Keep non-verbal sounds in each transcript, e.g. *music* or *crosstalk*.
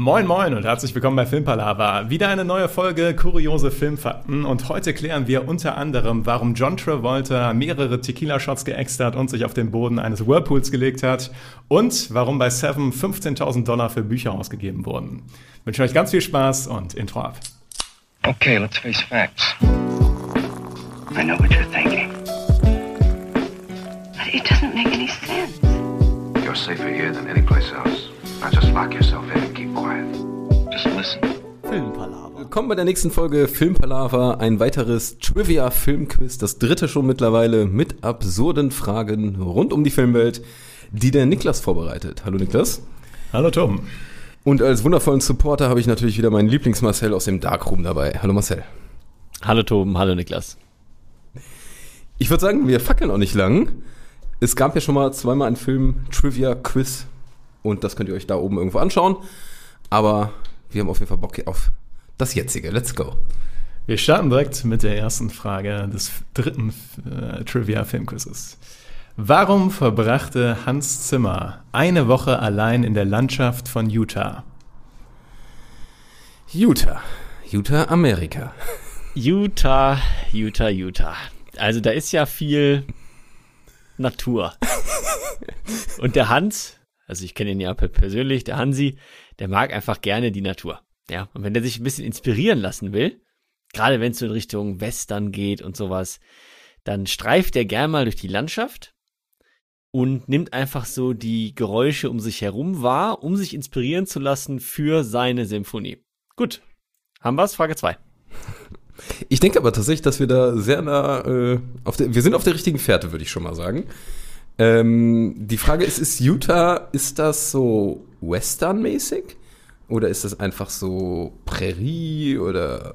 Moin Moin und herzlich willkommen bei Filmpalava. Wieder eine neue Folge kuriose Filmfakten und heute klären wir unter anderem, warum John Travolta mehrere Tequila-Shots geäxt hat und sich auf den Boden eines Whirlpools gelegt hat und warum bei Seven 15.000 Dollar für Bücher ausgegeben wurden. Ich wünsche euch ganz viel Spaß und Intro ab. Okay, let's face facts. I know what you're thinking. But it doesn't make any sense. You're safer here than any place else. Now just lock yourself in and keep quiet. Just listen. Filmpalaver. Willkommen bei der nächsten Folge Filmpalaver. Ein weiteres Trivia-Filmquiz, das dritte schon mittlerweile mit absurden Fragen rund um die Filmwelt, die der Niklas vorbereitet. Hallo Niklas. Hallo Tom. Und als wundervollen Supporter habe ich natürlich wieder meinen Lieblings-Marcel aus dem Darkroom dabei. Hallo Marcel. Hallo Toben, hallo Niklas. Ich würde sagen, wir fackeln auch nicht lang. Es gab ja schon mal zweimal einen Film Trivia Quiz und das könnt ihr euch da oben irgendwo anschauen. Aber wir haben auf jeden Fall Bock auf das jetzige. Let's go. Wir starten direkt mit der ersten Frage des dritten äh, Trivia-Filmquizzes. Warum verbrachte Hans Zimmer eine Woche allein in der Landschaft von Utah? Utah. Utah, Amerika. Utah, Utah, Utah. Also da ist ja viel Natur. *laughs* Und der Hans, also ich kenne ihn ja persönlich, der Hansi, der mag einfach gerne die Natur. Ja, und wenn der sich ein bisschen inspirieren lassen will, gerade wenn es so in Richtung Western geht und sowas, dann streift er gern mal durch die Landschaft und nimmt einfach so die Geräusche um sich herum wahr, um sich inspirieren zu lassen für seine Symphonie. Gut, haben wir's? Frage 2. Ich denke aber tatsächlich, dass wir da sehr nah äh, auf der, wir sind auf der richtigen Fährte, würde ich schon mal sagen. Ähm, die Frage ist, ist Utah, ist das so Western-mäßig? Oder ist das einfach so Prärie oder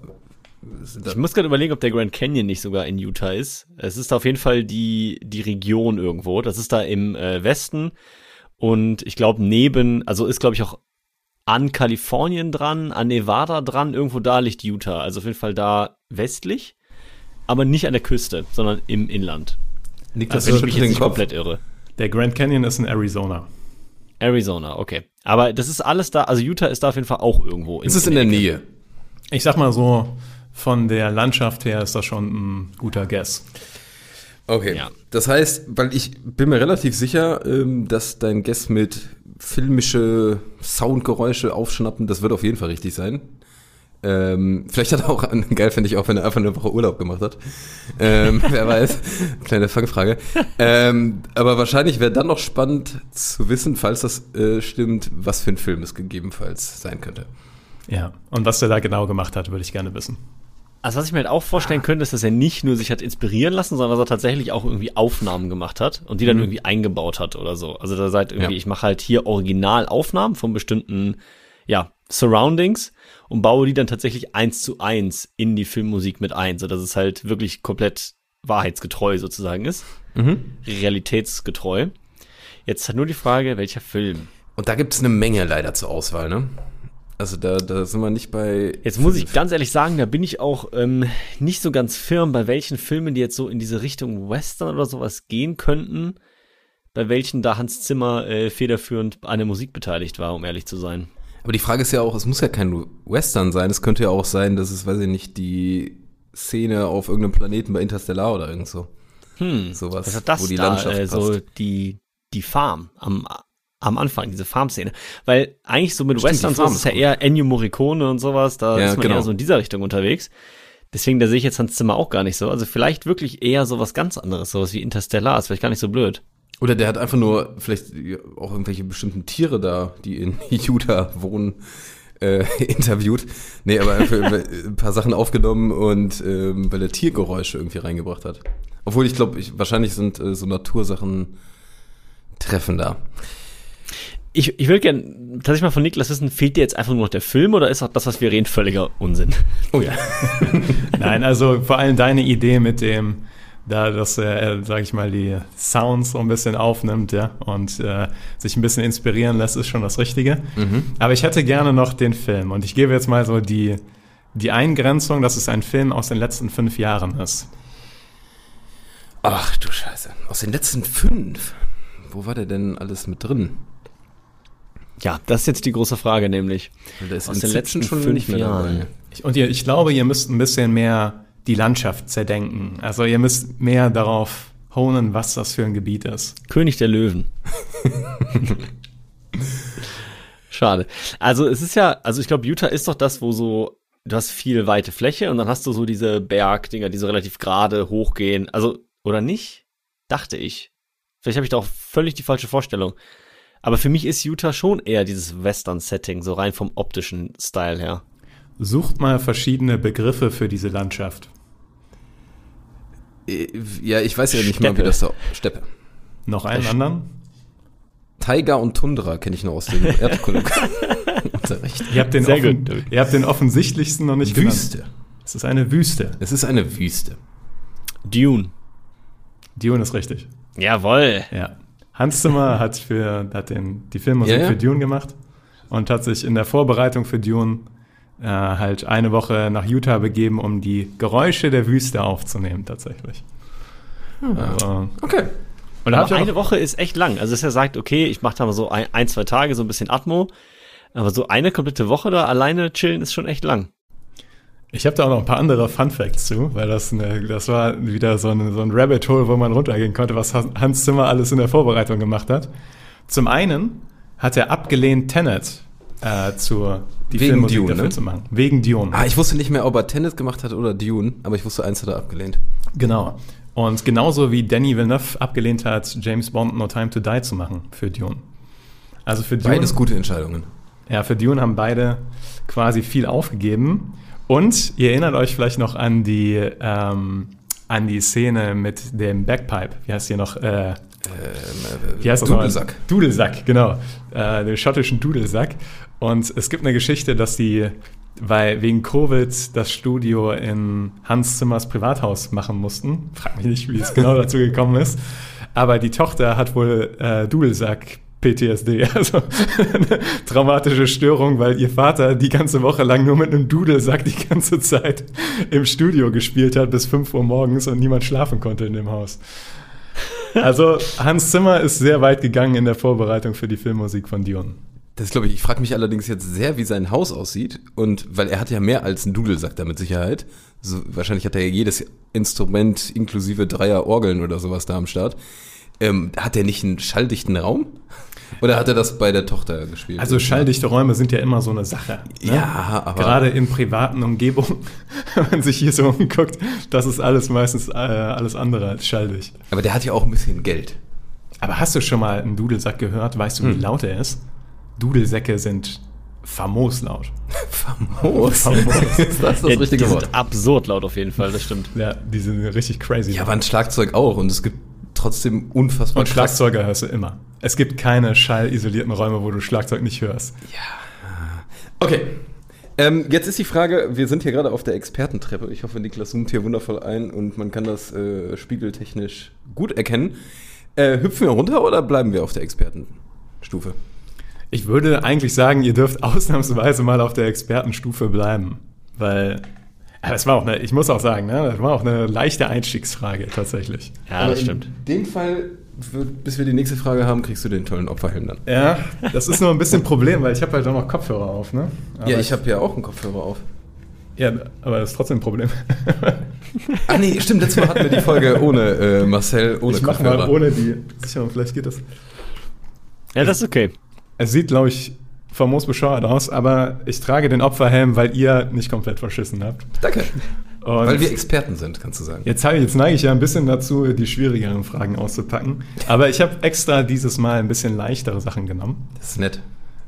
ich muss gerade überlegen, ob der Grand Canyon nicht sogar in Utah ist. Es ist auf jeden Fall die, die Region irgendwo. Das ist da im äh, Westen. Und ich glaube, neben, also ist, glaube ich, auch an Kalifornien dran, an Nevada dran, irgendwo da liegt Utah. Also auf jeden Fall da westlich, aber nicht an der Küste, sondern im Inland. Liegt das also, ich mich jetzt nicht komplett irre. Der Grand Canyon ist in Arizona. Arizona, okay. Aber das ist alles da, also Utah ist da auf jeden Fall auch irgendwo. In, ist es in, in der Nähe? Ich sag mal so, von der Landschaft her ist das schon ein guter Guess. Okay. Ja. Das heißt, weil ich bin mir relativ sicher, ähm, dass dein Guess mit filmische Soundgeräusche aufschnappen, das wird auf jeden Fall richtig sein. Ähm, vielleicht hat er auch, *laughs* geil finde ich auch, wenn er einfach eine Woche Urlaub gemacht hat. Ähm, *laughs* wer weiß, kleine Fangfrage. Ähm, aber wahrscheinlich wäre dann noch spannend zu wissen, falls das äh, stimmt, was für ein Film es gegebenenfalls sein könnte. Ja, und was er da genau gemacht hat, würde ich gerne wissen. Also was ich mir halt auch vorstellen könnte, ist, dass er nicht nur sich hat inspirieren lassen, sondern dass er tatsächlich auch irgendwie Aufnahmen gemacht hat und die dann mhm. irgendwie eingebaut hat oder so. Also da seid irgendwie, ja. ich mache halt hier Originalaufnahmen von bestimmten, ja, Surroundings und baue die dann tatsächlich eins zu eins in die Filmmusik mit ein, so dass es halt wirklich komplett wahrheitsgetreu sozusagen ist. Mhm. Realitätsgetreu. Jetzt hat nur die Frage, welcher Film. Und da gibt es eine Menge leider zur Auswahl, ne? Also da, da sind wir nicht bei. Jetzt muss ich ganz ehrlich sagen, da bin ich auch ähm, nicht so ganz firm, bei welchen Filmen, die jetzt so in diese Richtung Western oder sowas gehen könnten, bei welchen da Hans Zimmer äh, federführend an der Musik beteiligt war, um ehrlich zu sein. Aber die Frage ist ja auch, es muss ja kein Western sein. Es könnte ja auch sein, dass es, weiß ich nicht, die Szene auf irgendeinem Planeten bei Interstellar oder irgend so. Hm, sowas, was hat das wo die da, Landschaft äh, so die, die Farm am, am Anfang, diese Farm-Szene. Weil eigentlich so mit Stimmt, Western so ist es ja eher Ennio Morricone und sowas, da ja, ist man genau. eher so in dieser Richtung unterwegs. Deswegen, da sehe ich jetzt Hans Zimmer auch gar nicht so. Also vielleicht wirklich eher so was ganz anderes, sowas wie Interstellar, ist vielleicht gar nicht so blöd. Oder der hat einfach nur vielleicht auch irgendwelche bestimmten Tiere da, die in *laughs* Utah wohnen, äh, interviewt. Nee, aber einfach ein paar Sachen aufgenommen und ähm, weil er Tiergeräusche irgendwie reingebracht hat. Obwohl ich glaube, ich, wahrscheinlich sind äh, so Natursachen treffender. Ich, ich würde gerne tatsächlich mal von Niklas wissen, fehlt dir jetzt einfach nur noch der Film oder ist auch das, was wir reden, völliger Unsinn? Oh ja. *laughs* Nein, also vor allem deine Idee mit dem, da, dass er, sag ich mal, die Sounds so ein bisschen aufnimmt, ja, und äh, sich ein bisschen inspirieren lässt, ist schon das Richtige. Mhm. Aber ich hätte gerne noch den Film und ich gebe jetzt mal so die, die Eingrenzung, dass es ein Film aus den letzten fünf Jahren ist. Ach du Scheiße. Aus den letzten fünf? Wo war der denn alles mit drin? Ja, das ist jetzt die große Frage, nämlich. Aus den letzten fünf Jahren. Ich, und ihr, ich glaube, ihr müsst ein bisschen mehr die Landschaft zerdenken. Also ihr müsst mehr darauf honen, was das für ein Gebiet ist. König der Löwen. Schade. Also es ist ja, also ich glaube, Utah ist doch das, wo so, du hast viel weite Fläche und dann hast du so diese Bergdinger, die so relativ gerade hochgehen. Also, oder nicht? Dachte ich. Vielleicht habe ich da auch völlig die falsche Vorstellung. Aber für mich ist Utah schon eher dieses Western-Setting, so rein vom optischen Style her. Sucht mal verschiedene Begriffe für diese Landschaft. Äh, Ja, ich weiß ja nicht mal, wie Steppe. das da. Steppe. Noch einen anderen? Taiga und Tundra kenne ich noch aus dem *laughs* Erdkunde-Unterricht. Ihr habt den, Sehr offen, gut. ihr habt den offensichtlichsten noch nicht genannt. Wüste. Es ist eine Wüste. Es ist eine Wüste. Dune. Dune ist richtig. Jawoll. Ja. Hans Zimmer hat, für, hat den, die Filmmusik Ja, ja. für Dune gemacht und hat sich in der Vorbereitung für Dune äh, halt eine Woche nach Utah begeben, um die Geräusche der Wüste aufzunehmen, tatsächlich. Also, Okay. und Aber eine Woche ist echt lang. Also dass er sagt, okay, ich mache da mal so ein, ein, zwei Tage so ein bisschen Atmo. Aber so eine komplette Woche da alleine chillen ist schon echt lang. Ich habe da auch noch ein paar andere Fun Facts zu, weil das, eine, das war wieder so ein, so ein Rabbit Hole, wo man runtergehen konnte, was Hans Zimmer alles in der Vorbereitung gemacht hat. Zum einen hat er abgelehnt, Tenet äh, zur die Wegen Filmmusik Dune, dafür ne? zu machen. Wegen Dune. Ah, ich wusste nicht mehr, ob er Tennis gemacht hat oder Dune, aber ich wusste, eins hat er abgelehnt. Genau. Und genauso wie Danny Villeneuve abgelehnt hat, James Bond No Time to Die zu machen für Dune. Also für Dune, Beides gute Entscheidungen. ja, für Dune haben beide quasi viel aufgegeben. Und ihr erinnert euch vielleicht noch an die, ähm, an die Szene mit dem Backpipe. Wie heißt hier noch? Äh, nochmal? Dudelsack. Dudelsack, genau. Äh, den schottischen Dudelsack. Und es gibt eine Geschichte, dass die, weil wegen Covid das Studio in Hans Zimmers Privathaus machen mussten. Frag mich nicht, wie es genau dazu gekommen ist. Aber die Tochter hat wohl äh, Dudelsack PTSD, *laughs* also eine traumatische Störung, weil ihr Vater die ganze Woche lang nur mit einem Dudelsack die ganze Zeit im Studio gespielt hat bis 5 Uhr morgens und niemand schlafen konnte in dem Haus. Also Hans Zimmer ist sehr weit gegangen in der Vorbereitung für die Filmmusik von Dion. Das glaube ich. Ich frage mich allerdings jetzt sehr, wie sein Haus aussieht. Und weil er hat ja mehr als einen Dudelsack da mit Sicherheit. So, wahrscheinlich hat er ja jedes Instrument inklusive Dreier Orgeln oder sowas da am Start. Ähm, hat er nicht einen schalldichten Raum? Oder hat er das bei der Tochter gespielt? Also schalldichte Räume sind ja immer so eine Sache. Ne? Ja, aber Gerade in privaten Umgebungen, *laughs* wenn man sich hier so umguckt, das ist alles meistens äh, alles andere als schalldicht. aber der hat ja auch ein bisschen Geld. Aber hast du schon mal einen Dudelsack gehört? Weißt du, wie laut er ist? Dudelsäcke sind famos laut. *laughs* Famos. Famos. ist das das Ja, richtige die Wort? sind absurd laut auf jeden Fall, das stimmt. Ja, die sind richtig crazy. Ja, aber ein Schlagzeug auch. Und es gibt trotzdem unfassbar Und Schlagzeuger hörst du immer. Es gibt keine schallisolierten Räume, wo du Schlagzeug nicht hörst. Okay. Ähm, jetzt ist die Frage, wir sind hier gerade auf der Expertentreppe. Ich hoffe, Niklas zoomt hier wundervoll ein und man kann das äh, spiegeltechnisch gut erkennen. Äh, hüpfen wir runter oder bleiben wir auf der Expertenstufe? Ich würde eigentlich sagen, ihr dürft *laughs* ausnahmsweise mal auf der Expertenstufe bleiben. Weil, ja, das war auch eine, ich muss auch sagen, ne, das war auch eine leichte Einstiegsfrage tatsächlich. Ja, das stimmt. In dem Fall, bis wir die nächste Frage haben, kriegst du den tollen Opferhelm dann. Ja, das ist nur ein bisschen ein Problem, weil ich habe halt auch noch Kopfhörer auf, ne? Aber ja, ich habe ja auch einen Kopfhörer auf. Ja, aber das ist trotzdem ein Problem. *laughs* Ah nee, stimmt, letztes Mal hatten wir die Folge ohne äh, Marcel, ohne ich Kopfhörer. mal ohne die Sicherung, vielleicht geht das. Ja, das ist okay. Es sieht, glaube ich, famos bescheuert aus, aber ich trage den Opferhelm, weil ihr nicht komplett verschissen habt. Danke. Und Weil wir Experten sind, kannst du sagen. Jetzt, ich- jetzt neige ich ja ein bisschen dazu, die schwierigeren Fragen auszupacken. Aber ich habe extra dieses Mal ein bisschen leichtere Sachen genommen, Das ist nett.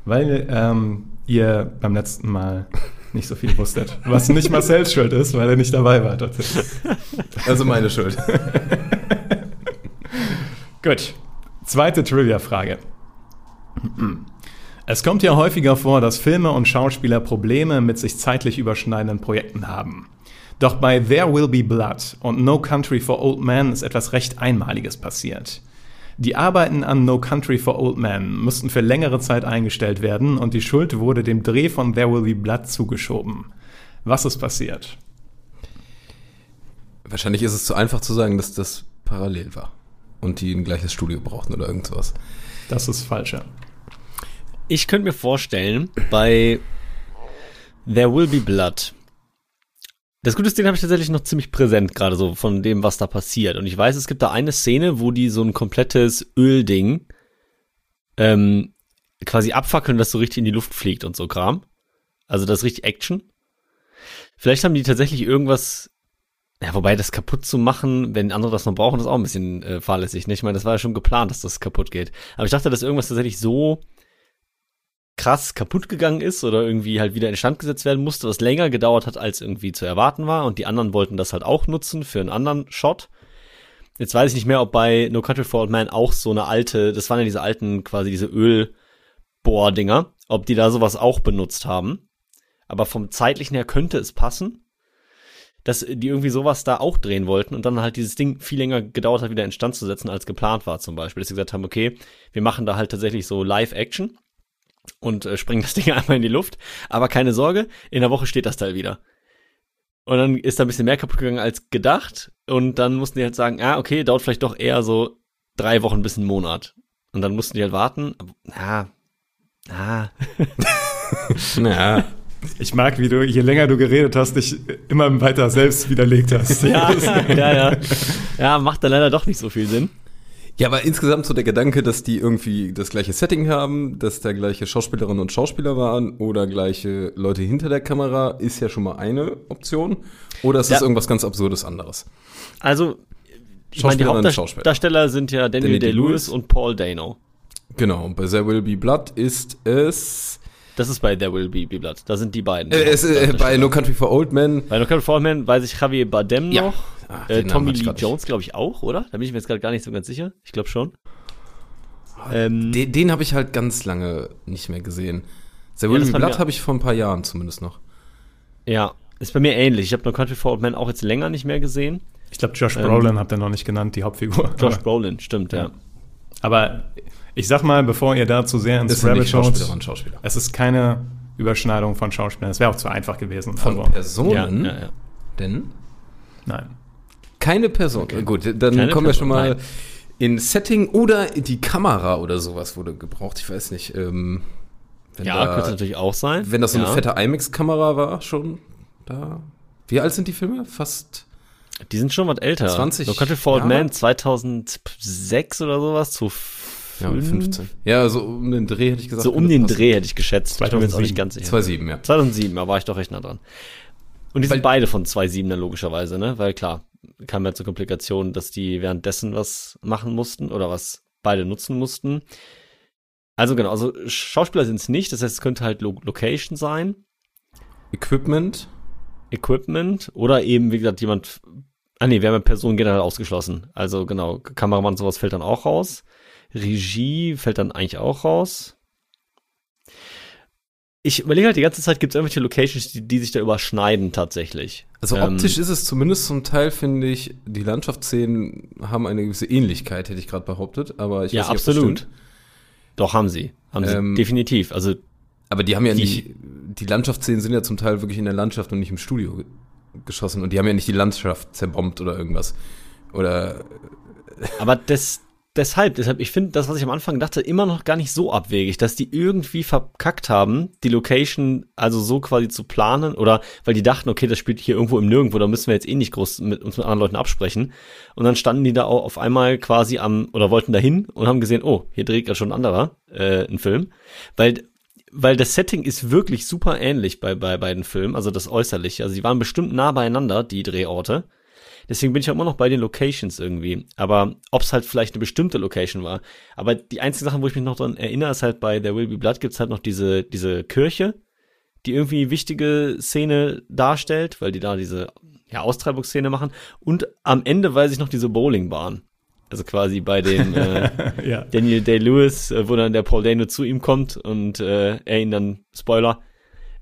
weil ähm, ihr beim letzten Mal nicht so viel wusstet. Was nicht Marcells Schuld ist, weil er nicht dabei war tatsächlich. Also meine Schuld. *laughs* Gut. Zweite Trivia-Frage. Es kommt ja häufiger vor, dass Filme und Schauspieler Probleme mit sich zeitlich überschneidenden Projekten haben. Doch bei There Will Be Blood und No Country for Old Men ist etwas recht Einmaliges passiert. Die Arbeiten an No Country for Old Men mussten für längere Zeit eingestellt werden und die Schuld wurde dem Dreh von There Will Be Blood zugeschoben. Was ist passiert? Wahrscheinlich ist es zu einfach zu sagen, dass das parallel war. Und die ein gleiches Studio brauchten oder irgend sowas. Das ist falsch. ja. Ich könnte mir vorstellen, bei There Will Be Blood. Das Gute ist, habe ich tatsächlich noch ziemlich präsent, gerade so von dem, was da passiert. Und ich weiß, es gibt da eine Szene, wo die so ein komplettes Ölding ähm, quasi abfackeln, das so richtig in die Luft fliegt und so Kram. Also das ist richtig Action. Vielleicht haben die tatsächlich irgendwas, ja, wobei das kaputt zu machen, wenn andere das noch brauchen, ist auch ein bisschen äh, fahrlässig. Ne? Ich meine, das war ja schon geplant, dass das kaputt geht. Aber ich dachte, dass irgendwas tatsächlich so krass kaputt gegangen ist oder irgendwie halt wieder in Stand gesetzt werden musste, was länger gedauert hat, als irgendwie zu erwarten war. Und die anderen wollten das halt auch nutzen für einen anderen Shot. Jetzt weiß ich nicht mehr, ob bei No Country for Old Man auch so eine alte, das waren ja diese alten, quasi diese Ölbohrdinger, ob die da sowas auch benutzt haben. Aber vom zeitlichen her könnte es passen, dass die irgendwie sowas da auch drehen wollten und dann halt dieses Ding viel länger gedauert hat, wieder in Stand zu setzen, als geplant war zum Beispiel. Dass sie gesagt haben, okay, wir machen da halt tatsächlich so Live-Action und äh, springen das Ding *laughs* einmal in die Luft. Aber keine Sorge, in der Woche steht das Teil wieder. Und dann ist da ein bisschen mehr kaputt gegangen als gedacht. Und dann mussten die halt sagen, ah, okay, dauert vielleicht doch eher so drei Wochen bis einen Monat. Und dann mussten die halt warten. Ja, ah. naja. *laughs* Ich mag, wie du, je länger du geredet hast, dich immer weiter selbst widerlegt hast. *laughs* ja, ja, ja. Ja, macht dann leider doch nicht so viel Sinn. Ja, aber insgesamt so der Gedanke, dass die irgendwie das gleiche Setting haben, dass da gleiche Schauspielerinnen und Schauspieler waren oder gleiche Leute hinter der Kamera, ist ja schon mal eine Option. Oder ist Ja. das irgendwas ganz Absurdes anderes? Also, ich meine, die und. Hauptdarsteller sind ja Daniel Daniel Day-Lewis und Paul Dano. Genau, bei There Will Be Blood ist es, Das ist bei There Will Be Be Blood. Da sind die beiden. äh, es äh, bei No Country for Old Men. Bei No Country for Old Men weiß ich Javier Bardem Ja. noch. Ah, Äh, Tommy Lee. Jones, glaube ich, auch, oder? Da bin ich mir jetzt gerade gar nicht so ganz sicher. Ich glaube schon. Ähm, Den, den habe ich halt ganz lange nicht mehr gesehen. There Ja, Will das Be Blood habe ich vor ein paar Jahren zumindest noch. ja, ist bei mir ähnlich. Ich habe No Country for Old Men auch jetzt länger nicht mehr gesehen. Ich glaube, Josh Ähm, Brolin habt ihr noch nicht genannt, die Hauptfigur. Josh Brolin, stimmt, ja. Aber ich sag mal, bevor ihr dazu sehr ins Rabbit schaut, Schauspieler. es ist keine Überschneidung von Schauspielern. Das wäre auch zu einfach gewesen. Von Also, Personen, Ja, ja, ja. denn nein. keine Person. Gut, dann Keine kommen wir schon mal nein. in Setting oder die Kamera oder sowas wurde gebraucht. Ich weiß nicht. Ähm, wenn Ja, da, könnte natürlich auch sein. Wenn das so eine ja. fette IMAX-Kamera war, schon da. Wie alt sind die Filme? Fast. Die sind schon was älter. 20 No Country for Old Jahre? Men 2006 oder sowas, zu Ja, 15. Ja, so um den Dreh hätte ich gesagt. So um den passen. Dreh hätte ich geschätzt. Ich bin mir 2007. nicht ganz sicher. 2007, ja. 2007, da war ich doch recht nah dran. Und die Weil- sind beide von 2.7 dann logischerweise, ne? Weil klar, kam ja zur Komplikation, dass die währenddessen was machen mussten oder was beide nutzen mussten. Also genau, also Schauspieler sind es nicht, das heißt, es könnte halt Lo Location sein, Equipment. Equipment oder eben, wie gesagt, jemand. Ah nee, wir haben ja Personen generell ausgeschlossen. Also genau, Kameramann und sowas fällt dann auch raus. Regie fällt dann eigentlich auch raus. Ich überlege halt die ganze Zeit, gibt es irgendwelche Locations, die, die sich da überschneiden tatsächlich. Also Ähm, optisch ist es zumindest zum Teil, finde ich, die Landschaftsszenen haben eine gewisse Ähnlichkeit, hätte ich gerade behauptet. Aber ich Ja, weiß nicht, absolut. Doch, haben sie. Haben sie Ähm, definitiv. Also, Aber die haben ja Die- nicht, die Landschaftsszenen sind ja zum Teil wirklich in der Landschaft und nicht im Studio ge- geschossen. Und die haben ja nicht die Landschaft zerbombt oder irgendwas. Oder aber das, deshalb, deshalb, ich finde das, was ich am Anfang dachte, immer noch gar nicht so abwegig, dass die irgendwie verkackt haben, die Location also so quasi zu planen oder weil die dachten, okay, das spielt hier irgendwo im Nirgendwo, da müssen wir jetzt eh nicht groß mit uns mit anderen Leuten absprechen. Und dann standen die da auch auf einmal quasi am, oder wollten dahin und haben gesehen, oh, hier dreht gerade schon ein anderer, äh, ein Film. Weil weil das Setting ist wirklich super ähnlich bei, bei beiden Filmen, also das Äußerliche. Also die waren bestimmt nah beieinander, die Drehorte. Deswegen bin ich auch immer noch bei den Locations irgendwie. Aber ob es halt vielleicht eine bestimmte Location war. Aber die einzige Sache, wo ich mich noch dran erinnere, ist halt bei There Will Be Blood gibt's halt noch diese, diese Kirche, die irgendwie wichtige Szene darstellt, weil die da diese ja, Austreibungsszene machen. Und am Ende weiß ich noch diese Bowlingbahn. Also quasi bei dem *laughs* äh, Ja. Daniel Day-Lewis, äh, wo dann der Paul Dano zu ihm kommt und äh, er ihn dann, Spoiler,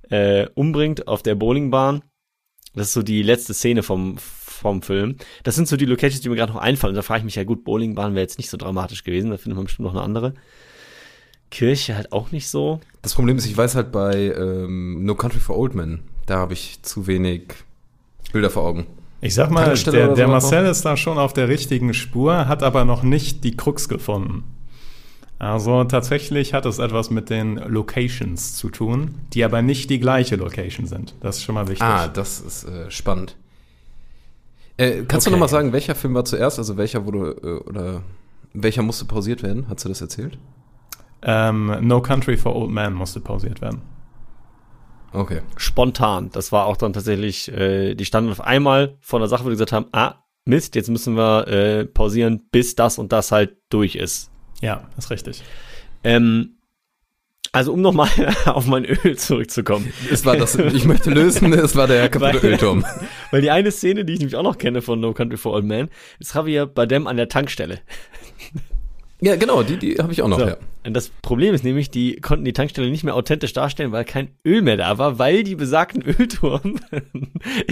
äh, umbringt auf der Bowlingbahn. Das ist so die letzte Szene vom, vom Film. Das sind so die Locations, die mir gerade noch einfallen. Und da frage ich mich ja, gut, Bowlingbahn wäre jetzt nicht so dramatisch gewesen, da findet man bestimmt noch eine andere. Kirche halt auch nicht so. das Problem ist, ich weiß halt bei ähm, No Country for Old Men, da habe ich zu wenig Bilder vor Augen. Ich sag mal, der, der Marcel ist da schon auf der richtigen Spur, hat aber noch nicht die Krux gefunden. Also tatsächlich hat es etwas mit den Locations zu tun, die aber nicht die gleiche Location sind. Das ist schon mal wichtig. Ah, das ist äh, spannend. Äh, kannst du Okay. noch mal sagen, welcher Film war zuerst? Also welcher wurde äh, oder welcher musste pausiert werden? Hast du das erzählt? Ähm, no Country for Old Men musste pausiert werden. Okay. Spontan. Das war auch dann tatsächlich, äh, die standen auf einmal vor einer Sache, wo die gesagt haben, ah, Mist, jetzt müssen wir äh, pausieren, bis das und das halt durch ist. Ja, ist richtig. Ähm, also um nochmal *laughs* auf mein Öl zurückzukommen. Es war das, ich möchte lösen, es war der kaputte Weil- Ölturm. *laughs* Weil die eine Szene, die ich nämlich auch noch kenne von No Country for Old Men, ist Javier Bardem an der Tankstelle. Ja, genau, die, die habe ich auch noch, So. ja. Und das Problem ist nämlich, die konnten die Tankstelle nicht mehr authentisch darstellen, weil kein Öl mehr da war, weil die besagten *laughs* Ölturm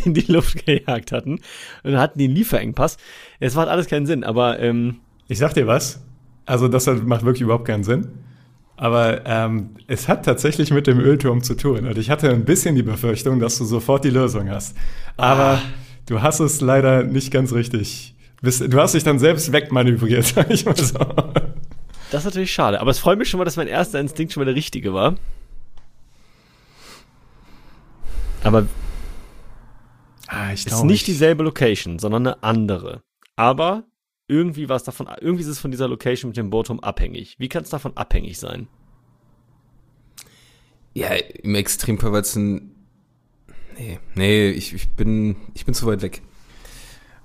in die Luft gejagt hatten. Und hatten einen Lieferengpass. Es macht alles keinen Sinn, aber ähm, Ich sag dir was, also das macht wirklich überhaupt keinen Sinn. Aber ähm, es hat tatsächlich mit dem Ölturm zu tun. Und ich hatte ein bisschen die Befürchtung, dass du sofort die Lösung hast. Aber du hast es leider nicht ganz richtig. Du hast dich dann selbst wegmanövriert, *laughs* sag ich mal so. das ist natürlich schade. Aber es freut mich schon mal, dass mein erster Instinkt schon mal der richtige war. Aber Ah, ich es ist nicht dieselbe Location, sondern eine andere. Aber irgendwie war es davon, irgendwie ist es von dieser Location mit dem Bootturm abhängig. Wie kann es davon abhängig sein? Ja, im Extremfall, weil es ein. Nee, nee, ich, ich, bin, ich bin zu weit weg.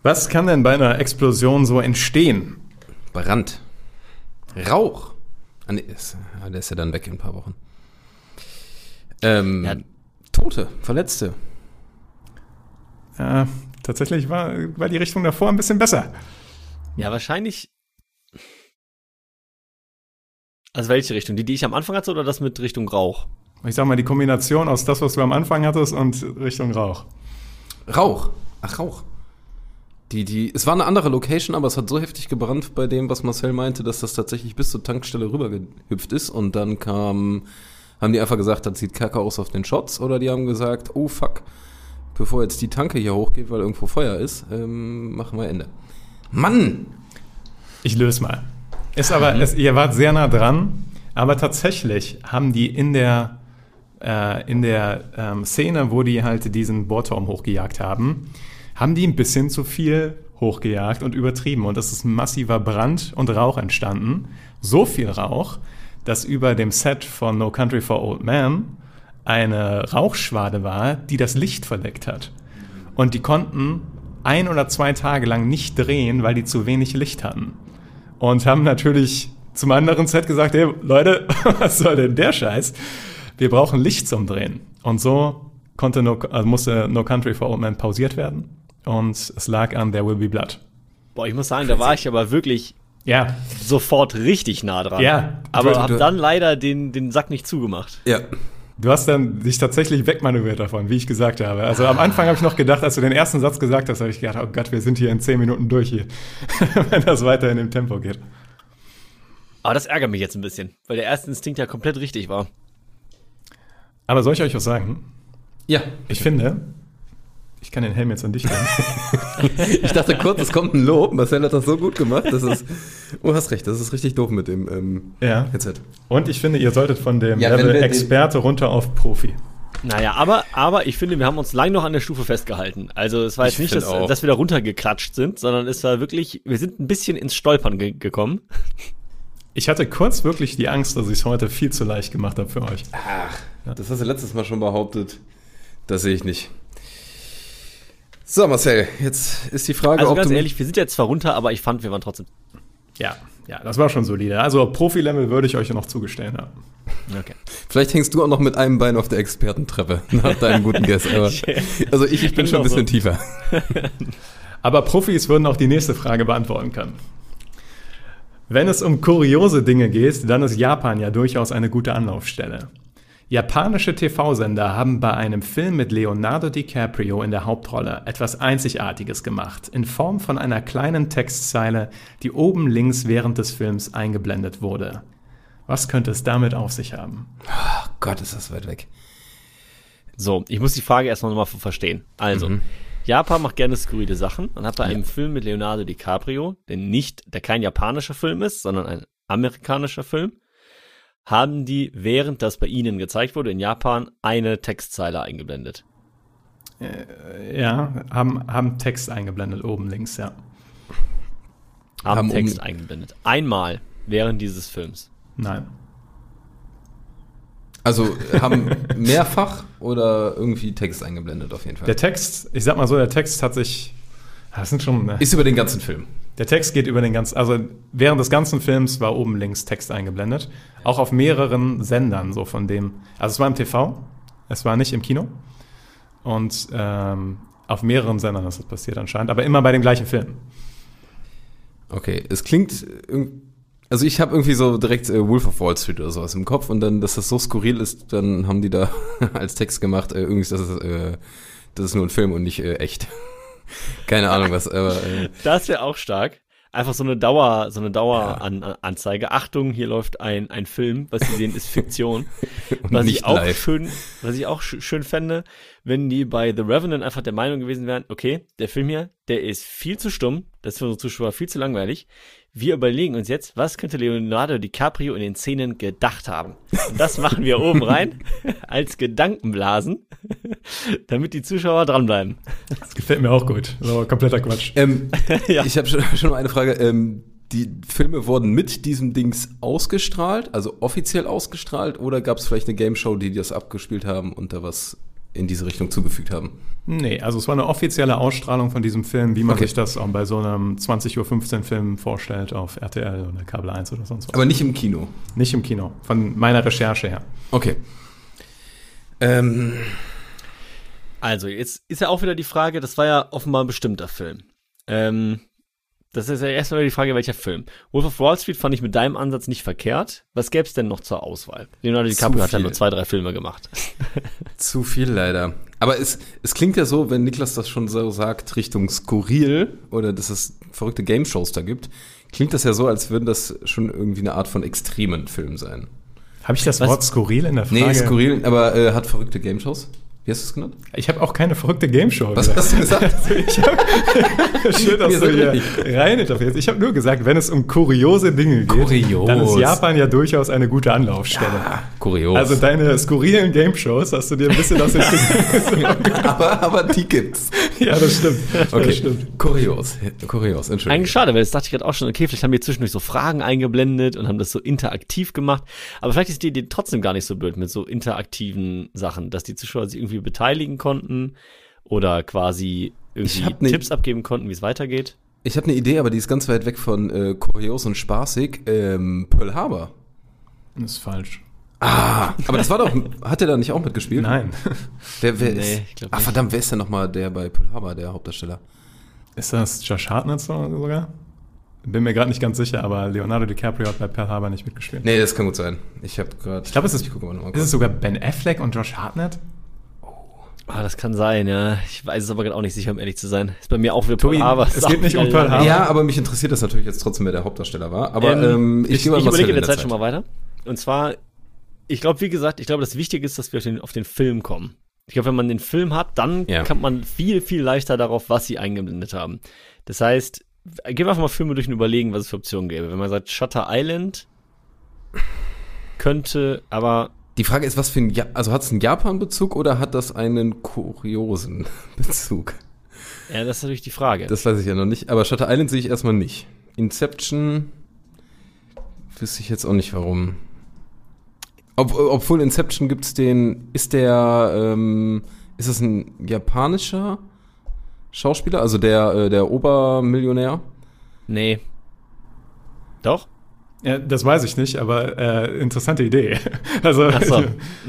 Was kann denn bei einer Explosion so entstehen? Brand. Rauch. Ah, nee, ist, ja, der ist ja dann weg in ein paar Wochen. Ähm, Ja. Tote, Verletzte. Ja, tatsächlich war, war die Richtung davor ein bisschen besser. Ja, wahrscheinlich. Also welche Richtung? Die, die ich am Anfang hatte oder das mit Richtung Rauch? Ich sag mal, die Kombination aus das, was du am Anfang hattest und Richtung Rauch. Rauch. Ach, Rauch. Die, die, es war eine andere Location, aber es hat so heftig gebrannt bei dem, was Marcel meinte, dass das tatsächlich bis zur Tankstelle rübergehüpft ist. Und dann kam, haben die einfach gesagt, das sieht kacke aus auf den Shots. Oder die haben gesagt, oh fuck, bevor jetzt die Tanke hier hochgeht, weil irgendwo Feuer ist, ähm, machen wir Ende. Mann! Ich löse mal. Ist aber, es, ihr wart sehr nah dran, aber tatsächlich haben die in der, äh, in der ähm, Szene, wo die halt diesen Bohrturm hochgejagt haben, haben die ein bisschen zu viel hochgejagt und übertrieben. Und es ist ein massiver Brand und Rauch entstanden. So viel Rauch, dass über dem Set von No Country for Old Men eine Rauchschwade war, die das Licht verdeckt hat. Und die konnten ein oder zwei Tage lang nicht drehen, weil die zu wenig Licht hatten. Und haben natürlich zum anderen Set gesagt, hey Leute, *laughs* was soll denn der Scheiß? Wir brauchen Licht zum Drehen. Und so konnte no, also musste No Country for Old Men pausiert werden. Und es lag an There Will Be Blood. Boah, ich muss sagen, da war ich aber wirklich Ja, sofort richtig nah dran. Ja, aber du- hab du- dann leider den, den Sack nicht zugemacht. Ja. Du hast dann dich tatsächlich wegmanövriert davon, wie ich gesagt habe. Also am Anfang habe ich noch gedacht, als du den ersten Satz gesagt hast, habe ich gedacht, oh Gott, wir sind hier in zehn Minuten durch hier, *laughs* wenn das weiter in dem Tempo geht. Aber das ärgert mich jetzt ein bisschen, weil der erste Instinkt ja komplett richtig war. Aber soll ich euch was sagen? Ja. Ich finde, ich kann den Helm jetzt an dich geben. *laughs* Ich dachte kurz, es kommt ein Lob. Marcel hat das so gut gemacht. Das ist, oh, hast recht, das ist richtig doof mit dem ähm, Ja. Headset. Und ich finde, ihr solltet von dem Ja, Level Experte runter auf Profi. Naja, aber, aber ich finde, wir haben uns lang noch an der Stufe festgehalten. Also es war jetzt Ich nicht, dass, dass wir da runtergeklatscht sind, sondern es war wirklich, wir sind ein bisschen ins Stolpern ge gekommen. Ich hatte kurz wirklich die Angst, dass ich es heute viel zu leicht gemacht habe für euch. Das hast du letztes Mal schon behauptet. Das sehe ich nicht. So, Marcel, jetzt ist die Frage, Also ob ganz du. ehrlich, wir sind jetzt zwar runter, aber ich fand, wir waren trotzdem. Ja, ja, das war schon solide. Also Profi-Level würde ich euch noch zugestehen haben. Okay. Vielleicht hängst du auch noch mit einem Bein auf der Expertentreppe nach deinem guten *laughs* Guess. Aber, also ich, ich bin schon ein noch so. bisschen tiefer. *laughs* Aber Profis würden auch die nächste Frage beantworten können. Wenn es um kuriose Dinge geht, dann ist Japan ja durchaus eine gute Anlaufstelle. Japanische TV-Sender haben bei einem Film mit Leonardo DiCaprio in der Hauptrolle etwas Einzigartiges gemacht, in Form von einer kleinen Textzeile, die oben links während des Films eingeblendet wurde. Was könnte es damit auf sich haben? Oh Gott, ist das weit weg. So, ich muss die Frage erstmal nochmal verstehen. Also, Japan macht gerne skurrile Sachen und hat bei einem Film mit Leonardo DiCaprio, der nicht, der kein japanischer Film ist, sondern ein amerikanischer Film, haben die, während das bei ihnen gezeigt wurde in Japan, eine Textzeile eingeblendet. Ja, haben, haben Text eingeblendet oben links, ja. Haben, Haben Text um- eingeblendet. Einmal während dieses Films. Nein. Also haben mehrfach oder irgendwie Text eingeblendet auf jeden Fall. Der Text, ich sag mal so, der Text hat sich. Das sind schon. Ist über den ganzen Film. Der Text geht über den ganzen, also während des ganzen Films war oben links Text eingeblendet. Auch auf mehreren Sendern, so von dem. Also es war im TV, es war nicht im Kino. Und ähm, auf mehreren Sendern ist das passiert anscheinend, aber immer bei dem gleichen Film. Okay, es klingt. Also ich habe irgendwie so direkt äh, Wolf of Wall Street oder sowas im Kopf und dann, dass das so skurril ist, dann haben die da *laughs* als Text gemacht, äh, irgendwie ist das, äh, das ist nur ein Film und nicht äh, echt. Keine Ahnung was, aber äh, Das wäre auch stark. Einfach so eine Dauer, so eine Daueranzeige. Achtung, hier läuft ein, ein Film, was Sie sehen, ist Fiktion. *laughs* und was ich auch live. schön, was ich auch sch schön fände, wenn die bei The Revenant einfach der Meinung gewesen wären, okay, der Film hier, der ist viel zu stumm, das ist für unsere Zuschauer viel zu langweilig. Wir überlegen uns jetzt, was könnte Leonardo DiCaprio in den Szenen gedacht haben? Und das machen wir oben rein *laughs* als Gedankenblasen, damit die Zuschauer dranbleiben. Das gefällt mir auch gut. So kompletter Quatsch. Ähm, *laughs* Ja. Ich habe schon, schon mal eine Frage. Ähm, die Filme wurden mit diesem Dings ausgestrahlt, also offiziell ausgestrahlt, oder gab es vielleicht eine Game Show, die das abgespielt haben und da was in diese Richtung zugefügt haben? Nee, also es war eine offizielle Ausstrahlung von diesem Film, wie man Okay. sich das auch bei so einem 20.15 Uhr Film vorstellt auf RTL oder Kabel 1 oder sonst was. Aber nicht im Kino. nicht im Kino, von meiner Recherche her. Okay. Ähm, Also, jetzt ist ja auch wieder die Frage, das war ja offenbar ein bestimmter Film. Ähm, das ist ja erstmal die Frage, welcher Film. Wolf of Wall Street fand ich mit deinem Ansatz nicht verkehrt. Was gäbe es denn noch zur Auswahl? Leonardo DiCaprio hat ja nur zwei, drei Filme gemacht. *laughs* zu viel leider. Aber es, es klingt ja so, wenn Niklas das schon so sagt, Richtung skurril oder dass es verrückte Game Shows da gibt, klingt das ja so, als würden das schon irgendwie eine Art von extremen Film sein. Habe ich das Was? Wort skurril in der Frage? Nee, skurril, aber äh, hat verrückte Game Shows. Wie hast du es genannt? Ich habe auch keine verrückte Game Show. Was hast du gesagt? Ich hab, *laughs* schön, dass du hier rein interferierst. Ich habe nur gesagt, wenn es um kuriose Dinge geht, Kurios. dann ist Japan ja durchaus eine gute Anlaufstelle. Kurios. Also deine skurrilen Game Shows hast du dir ein bisschen aus den *laughs* aber, aber die gibt's. Ja, das stimmt. Okay, Das stimmt. kurios. Kurios, Entschuldigung. Eigentlich schade, weil das dachte ich gerade auch schon, okay, vielleicht haben wir zwischendurch so Fragen eingeblendet und haben das so interaktiv gemacht. Aber vielleicht ist die Idee trotzdem gar nicht so blöd mit so interaktiven Sachen, dass die Zuschauer sich irgendwie beteiligen konnten oder quasi irgendwie ne- Tipps abgeben konnten, wie es weitergeht. Ich habe eine Idee, aber die ist ganz weit weg von äh, kurios und spaßig. Ähm, Pearl Harbor. Das ist falsch. Ah, aber das war doch, hat er da nicht auch mitgespielt? Nein. Wer, wer Nee, ist, ich glaub ach nicht. verdammt, wer ist denn nochmal der bei Pearl Harbor, der Hauptdarsteller? Ist das Josh Hartnett so- sogar? Bin mir gerade nicht ganz sicher, aber Leonardo DiCaprio hat bei Pearl Harbor nicht mitgespielt. Nee, das kann gut sein. Ich habe gerade. Ich glaube, es ist, Ich gucke mal nochmal ist es sogar Ben Affleck und Josh Hartnett? Ah, das kann sein, ja. Ich weiß es aber gerade auch nicht sicher, um ehrlich zu sein. Ist bei mir auch wieder Tobi, Pearl Harbor. es geht nicht um Pearl Harbor. Ja, aber mich interessiert das natürlich jetzt trotzdem, wer der Hauptdarsteller war. Aber Ähm, ähm, ich, ich, gebe ich überlege in der Zeit, schon mal weiter. Und zwar, ich glaube, wie gesagt, ich glaube, das Wichtige ist, dass wir auf den, auf den Film kommen. Ich glaube, wenn man den Film hat, dann Ja. kommt man viel, viel leichter darauf, was sie eingeblendet haben. Das heißt, gehen wir einfach mal Filme durch und überlegen, was es für Optionen gäbe. Wenn man sagt, Shutter Island könnte, aber Die Frage ist, was für ein, ja also hat es einen Japan-Bezug oder hat das einen kuriosen *laughs* Bezug? ja, das ist natürlich die Frage. Das weiß ich ja noch nicht. Aber Shutter Island sehe ich erstmal nicht. Inception wüsste ich jetzt auch nicht warum. Ob, obwohl Inception gibt's den, ist der, ähm, ist das ein japanischer Schauspieler? Also der, äh, der Obermillionär? nee. Doch? Ja, das weiß ich nicht, aber äh, interessante Idee. *laughs* Also, Ach so.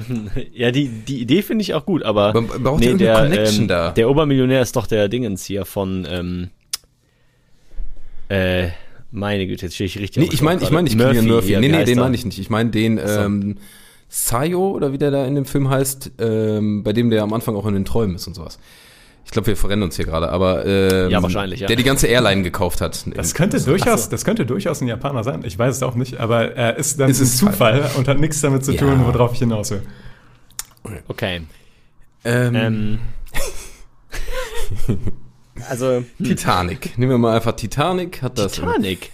*laughs* ja, die, die Idee finde ich auch gut, aber Man braucht ja irgendeine Connection ähm, da. der Obermillionär ist doch der Dingens hier von, ähm, äh, meine Güte, jetzt stehe ich richtig. Nee, ich meine, ich meine nicht gerade. Killian Murphy. hier, Nee, nee, den meine ich nicht. Ich meine den, so. ähm, Sayo, oder wie der da in dem Film heißt, ähm, bei dem der am Anfang auch in den Träumen ist und sowas. Ich glaube, wir verrennen uns hier gerade, aber ähm, Ja, wahrscheinlich, ja. der die ganze Airline gekauft hat. Das könnte durchaus, das könnte durchaus ein Japaner sein. Ich weiß es auch nicht, aber er ist dann Es ein ist Zufall und hat nichts damit zu Ja. tun, worauf ich hinaus will. Okay. ähm, Ähm, *laughs* also, Titanic. Nehmen wir mal einfach Titanic. Hat das. Titanic.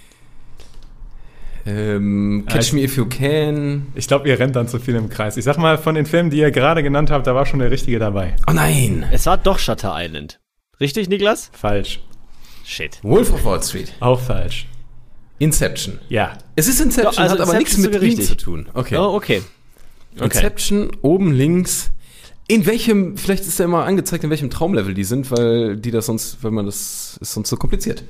Ähm, Catch Also- Me If You Can. Ich glaube, ihr rennt dann zu viel im Kreis. Ich sag mal, von den Filmen, die ihr gerade genannt habt, da war schon der richtige dabei. Oh nein! Es war doch Shutter Island. Richtig, Niklas? Falsch. Shit. Wolf of Wall Street. Auch falsch. Inception. Ja. Es ist Inception, Doch, also hat aber Inception nichts ist mit richtig. zu tun. Okay. Oh, okay. Okay. Inception, oben links. In welchem, vielleicht ist ja immer angezeigt, in welchem Traumlevel die sind, weil die das sonst, weil man das ist sonst so kompliziert.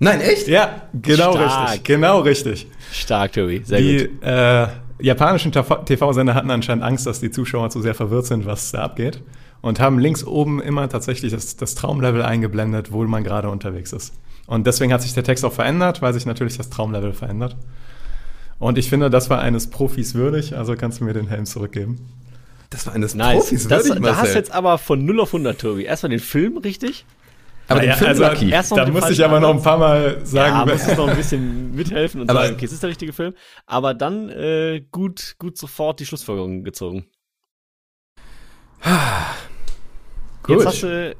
Nein, echt? Ja, genau Stark. richtig. Genau richtig. Stark, Tobi. Sehr die gut. äh, japanischen TV TV-Sender hatten anscheinend Angst, dass die Zuschauer zu sehr verwirrt sind, was da abgeht. Und haben links oben immer tatsächlich das, das Traumlevel eingeblendet, wo man gerade unterwegs ist. Und deswegen hat sich der Text auch verändert, weil sich natürlich das Traumlevel verändert. Und ich finde, das war eines Profis würdig, also kannst du mir den Helm zurückgeben. Das war eines Nice. Profis, das, würdig, da hast Marcel. du jetzt aber von 0 auf 100, Tobi. Erstmal den Film richtig. Aber den Naja, Film also, Lucky. da musste ich aber noch ein paar Mal sagen, ja, du noch ein bisschen mithelfen und *laughs* Aber- sagen, okay, es ist der richtige Film. Aber dann äh, gut, gut sofort die Schlussfolgerung gezogen. *sighs* Gut. Jetzt hast du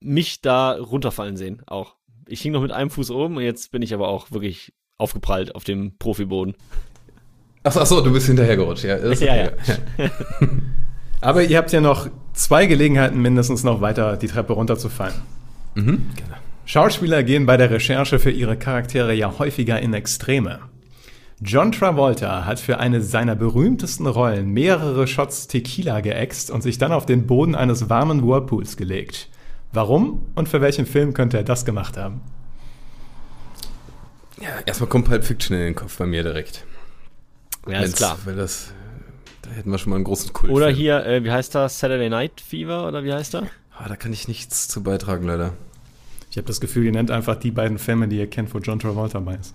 mich da runterfallen sehen, auch. Ich hing noch mit einem Fuß oben und jetzt bin ich aber auch wirklich aufgeprallt auf dem Profiboden. Ach, so, ach so, du bist hinterhergerutscht. Ja, *laughs* ist Ja, okay. *laughs* Aber ihr habt ja noch zwei Gelegenheiten mindestens noch weiter die Treppe runterzufallen. Mhm, gerne. Schauspieler gehen bei der Recherche für ihre Charaktere ja häufiger in Extreme. John Travolta hat für eine seiner berühmtesten Rollen mehrere Shots Tequila geäxt und sich dann auf den Boden eines warmen Whirlpools gelegt. Warum und für welchen Film könnte er das gemacht haben? Ja, erstmal kommt Pulp Fiction in den Kopf bei mir direkt. Ja, ist klar. Weil das, da hätten wir schon mal einen großen Kult. Oder hier, äh, wie heißt das? Saturday Night Fever oder wie heißt er? Ah, da kann ich nichts zu beitragen, leider. Ich habe das Gefühl, ihr nennt einfach die beiden Filme, die ihr kennt, wo John Travolta bei ist.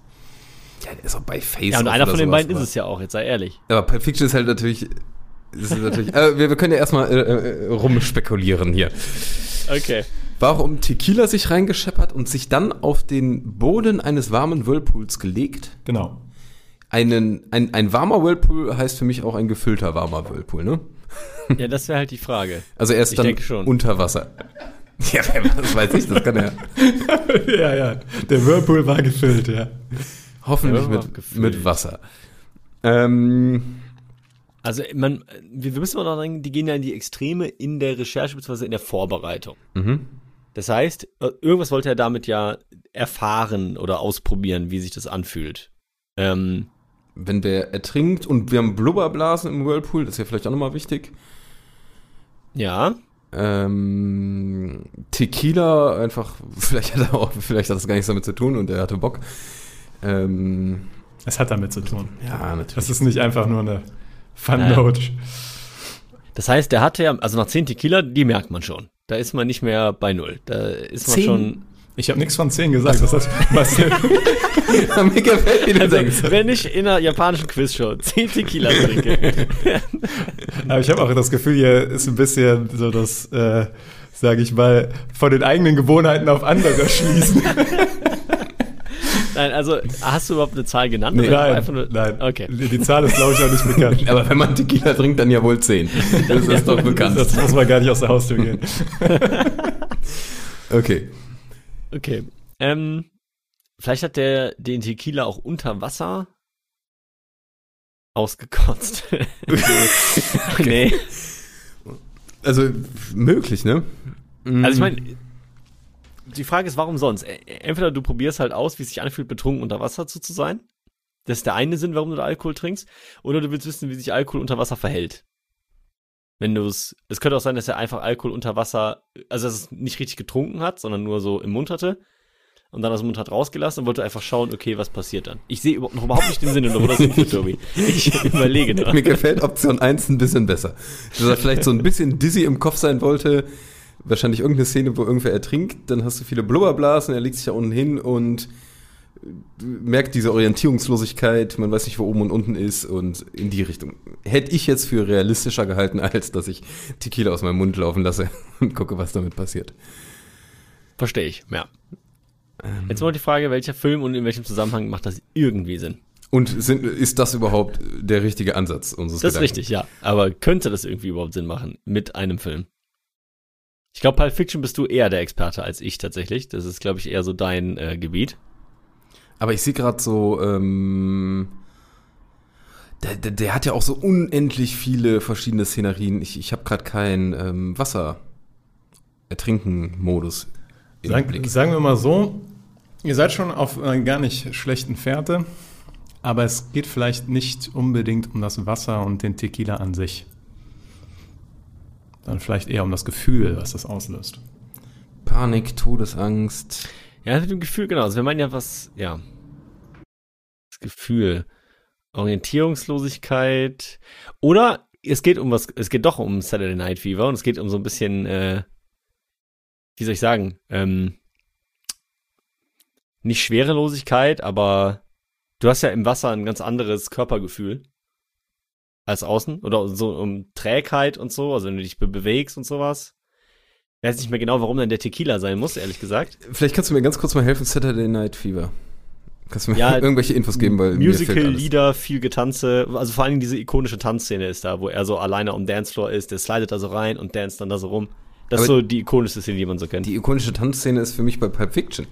Ja, der ist auch bei Face. Ja, und einer von den beiden ist es ja auch, jetzt sei ehrlich. Aber Pulp Fiction ist halt natürlich. Ist natürlich äh, wir, wir können ja erstmal äh, äh, rumspekulieren hier. Okay. Warum Tequila sich reingescheppert und sich dann auf den Boden eines warmen Whirlpools gelegt? Genau. Einen, ein, ein warmer Whirlpool heißt für mich auch ein gefüllter warmer Whirlpool, ne? Ja, das wäre halt die Frage. Also er ist Ich dann unter Wasser. *laughs* Ja, das weiß ich, das kann er *laughs* ja, ja. Der Whirlpool war gefüllt, ja. hoffentlich mit, gefüllt. mit Wasser. Ähm, Also man, wir wir müssen mal noch sagen, die gehen ja in die Extreme in der Recherche bzw. in der Vorbereitung. mhm. Das heißt, äh, irgendwas wollte er damit ja erfahren oder ausprobieren, wie sich das anfühlt. Ähm, Wenn wer ertrinkt und wir haben Blubberblasen im Whirlpool, das ist ja vielleicht auch nochmal wichtig. ja, Ähm, Tequila, einfach, *laughs* vielleicht hat er auch, vielleicht hat das gar nichts damit zu tun und er hatte Bock. Ähm, Es hat damit zu tun. ja, natürlich. Das ist nicht einfach nur eine Fun-Note. das heißt, der hatte ja, also nach 10 Tequila, die merkt man schon. Da ist man nicht mehr bei Null. Da ist man Zehn? schon. Ich habe nichts von 10 gesagt. Das hat Marcel. *laughs* Mir gefällt, wie du Also, denkst. wenn ich in einer japanischen Quizshow 10 Tequila trinke, *laughs* Aber ich habe auch das Gefühl, hier ist ein bisschen so das, äh, sage ich mal, von den eigenen Gewohnheiten auf andere schließen. *laughs* nein, also hast du überhaupt eine Zahl genannt? oder nein, nur- nein. Okay. Die die Zahl ist, glaube ich, auch nicht bekannt. Aber wenn man Tequila trinkt, dann ja wohl 10. Das ist doch bekannt. Das muss man gar nicht aus der Haustür gehen. Okay. Okay. Ähm, vielleicht hat der den Tequila auch unter Wasser ausgekotzt. *laughs* Nee. Also, möglich, ne? Also ich meine, die Frage ist, warum sonst? Entweder du probierst halt aus, wie es sich anfühlt, betrunken unter Wasser zu, zu sein. Das ist der eine Sinn, warum du da Alkohol trinkst. Oder du willst wissen, wie sich Alkohol unter Wasser verhält. Wenn du es, es könnte auch sein, dass er einfach Alkohol unter Wasser, also dass es nicht richtig getrunken hat, sondern nur so im Mund hatte. Und dann aus dem Mund hat rausgelassen und wollte einfach schauen, okay, was passiert dann. Ich sehe überhaupt- noch überhaupt nicht den Sinn, das hinführt, Tobi. Ich *laughs* überlege noch. Mir gefällt Option 1 ein bisschen besser. Dass er vielleicht so ein bisschen dizzy im Kopf sein wollte. Wahrscheinlich irgendeine Szene, wo irgendwer ertrinkt. Dann hast du viele Blubberblasen, er legt sich da unten hin und merkt diese Orientierungslosigkeit. Man weiß nicht, wo oben und unten ist und in die Richtung. Hätte ich jetzt für realistischer gehalten, als dass ich Tequila aus meinem Mund laufen lasse *laughs* und gucke, was damit passiert. Verstehe ich, ja. Jetzt mal die Frage, welcher Film und in welchem Zusammenhang macht das irgendwie Sinn? Und sind, ist das überhaupt der richtige Ansatz unseres Das ist Gedanken? richtig, ja. Aber könnte das irgendwie überhaupt Sinn machen mit einem Film? Ich glaube, Pulp Fiction bist du eher der Experte als ich tatsächlich. Das ist, glaube ich, eher so dein äh, Gebiet. Aber ich sehe gerade so, ähm, der, der, der hat ja auch so unendlich viele verschiedene Szenerien. Ich, ich habe gerade keinen ähm, Wasser ertrinken Modus im Sag, sagen wir mal so, ihr seid schon auf einer gar nicht schlechten Fährte, aber es geht vielleicht nicht unbedingt um das Wasser und den Tequila an sich. Dann vielleicht eher um das Gefühl, was das auslöst. Panik, Todesangst. Ja, mit dem Gefühl, genau. Also wir meinen ja was, ja. Das Gefühl. Orientierungslosigkeit. Oder es geht um was, es geht doch um Saturday Night Fever und es geht um so ein bisschen, äh, wie soll ich sagen, ähm, nicht Schwerelosigkeit, aber du hast ja im Wasser ein ganz anderes Körpergefühl als außen oder so um Trägheit und so, also wenn du dich be bewegst und sowas. Ich weiß nicht mehr genau, warum dann der Tequila sein muss, ehrlich gesagt. Vielleicht kannst du mir ganz kurz mal helfen, Saturday Night Fever. Kannst du mir Ja, *laughs* irgendwelche Infos geben, weil mir fehlt alles. Musical-Lieder, viel Getanze, also vor allen Dingen diese ikonische Tanzszene ist da, wo er so alleine am Dancefloor ist, der slidet da so rein und dance dann da so rum. Das ist Aber so die ikonischste Szene, die man so kennt. Die ikonische Tanzszene ist für mich bei Pulp Fiction.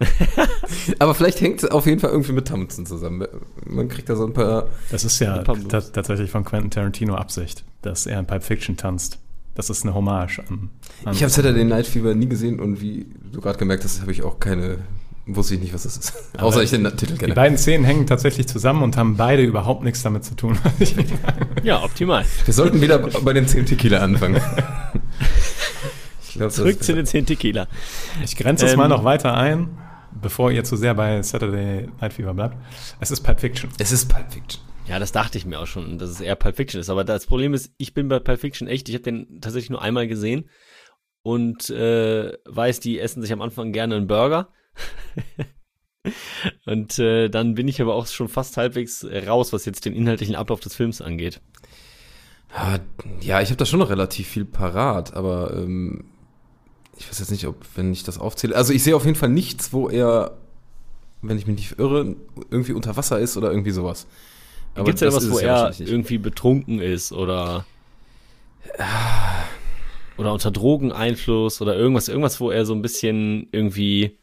*laughs* Aber vielleicht hängt es auf jeden Fall irgendwie mit Tanzen zusammen. Man kriegt da so ein paar. Das ist ja tatsächlich von Quentin Tarantino Absicht, dass er in Pulp Fiction tanzt. Das ist eine Hommage an. an Ich habe Saturday Night Fever nie gesehen und wie du gerade gemerkt hast, habe ich auch keine. Wusste ich nicht, was das ist. *laughs* Außer ich den Titel die kenne. beiden Szenen hängen tatsächlich zusammen und haben beide überhaupt nichts damit zu tun. *laughs* ja, optimal. Wir sollten wieder bei den 10 Tequila anfangen. *laughs* ich glaub, Zurück zu den 10 Tequila. Ich grenze es Ähm, mal noch weiter ein, bevor ihr zu sehr bei Saturday Night Fever bleibt. Es ist Pulp Fiction. Es ist Pulp Fiction. Ja, das dachte ich mir auch schon, dass es eher Pulp Fiction ist. Aber das Problem ist, ich bin bei Pulp Fiction echt, ich habe den tatsächlich nur einmal gesehen und äh, weiß, die essen sich am Anfang gerne einen Burger. *laughs* und äh, dann bin ich aber auch schon fast halbwegs raus, was jetzt den inhaltlichen Ablauf des Films angeht. Ja, ich habe da schon noch relativ viel parat, aber ähm, ich weiß jetzt nicht, ob, wenn ich das aufzähle. Also ich sehe auf jeden Fall nichts, wo er, wenn ich mich nicht irre, irgendwie unter Wasser ist oder irgendwie sowas. Gibt es ja was, wo er irgendwie betrunken ist oder oder unter Drogeneinfluss oder irgendwas, irgendwas, wo er so ein bisschen irgendwie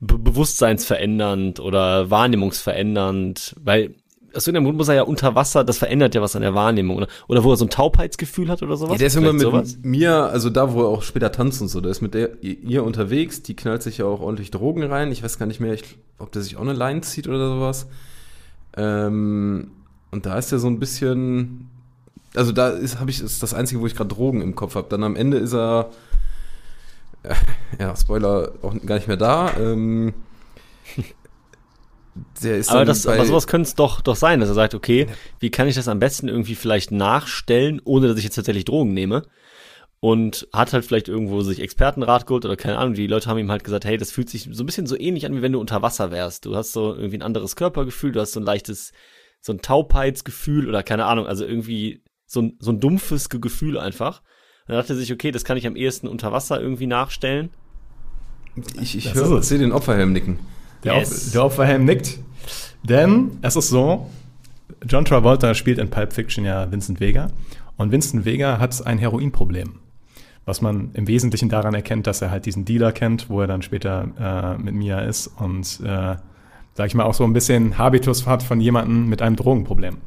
be bewusstseinsverändernd oder wahrnehmungsverändernd, weil aus irgendeinem Grund muss er ja unter Wasser, das verändert ja was an der Wahrnehmung oder, oder wo er so ein Taubheitsgefühl hat oder sowas. Ja, der ist immer mit sowas? mir, also da, wo er auch später tanzt und so, der ist mit der ihr unterwegs, die knallt sich ja auch ordentlich Drogen rein. Ich weiß gar nicht mehr, ich, ob der sich auch eine Line zieht oder sowas. Ähm, und da ist er so ein bisschen, also da ist, habe ich, ist das Einzige, wo ich gerade Drogen im Kopf habe. Dann am Ende ist er, *laughs* ja, Spoiler, auch gar nicht mehr da. Ähm, der ist Aber, das, aber sowas könnte es doch, doch sein, dass er sagt, okay, wie kann ich das am besten irgendwie vielleicht nachstellen, ohne dass ich jetzt tatsächlich Drogen nehme? Und hat halt vielleicht irgendwo sich Expertenrat geholt oder keine Ahnung, die Leute haben ihm halt gesagt, hey, das fühlt sich so ein bisschen so ähnlich an, wie wenn du unter Wasser wärst. Du hast so irgendwie ein anderes Körpergefühl, du hast so ein leichtes, so ein Taubheitsgefühl oder keine Ahnung, also irgendwie so ein, so ein dumpfes Ge- Gefühl einfach. Und dann dachte er sich, okay, das kann ich am ehesten unter Wasser irgendwie nachstellen. ich, ich Das höre, sehe den Opferhelm nicken. Der, Yes. Op der Opferhelm nickt. Denn es ist so, John Travolta spielt in Pulp Fiction ja Vincent Vega. Und Vincent Vega hat ein Heroinproblem. Was man im Wesentlichen daran erkennt, dass er halt diesen Dealer kennt, wo er dann später äh, mit Mia ist und, äh, sag ich mal, auch so ein bisschen Habitus hat von jemandem mit einem Drogenproblem.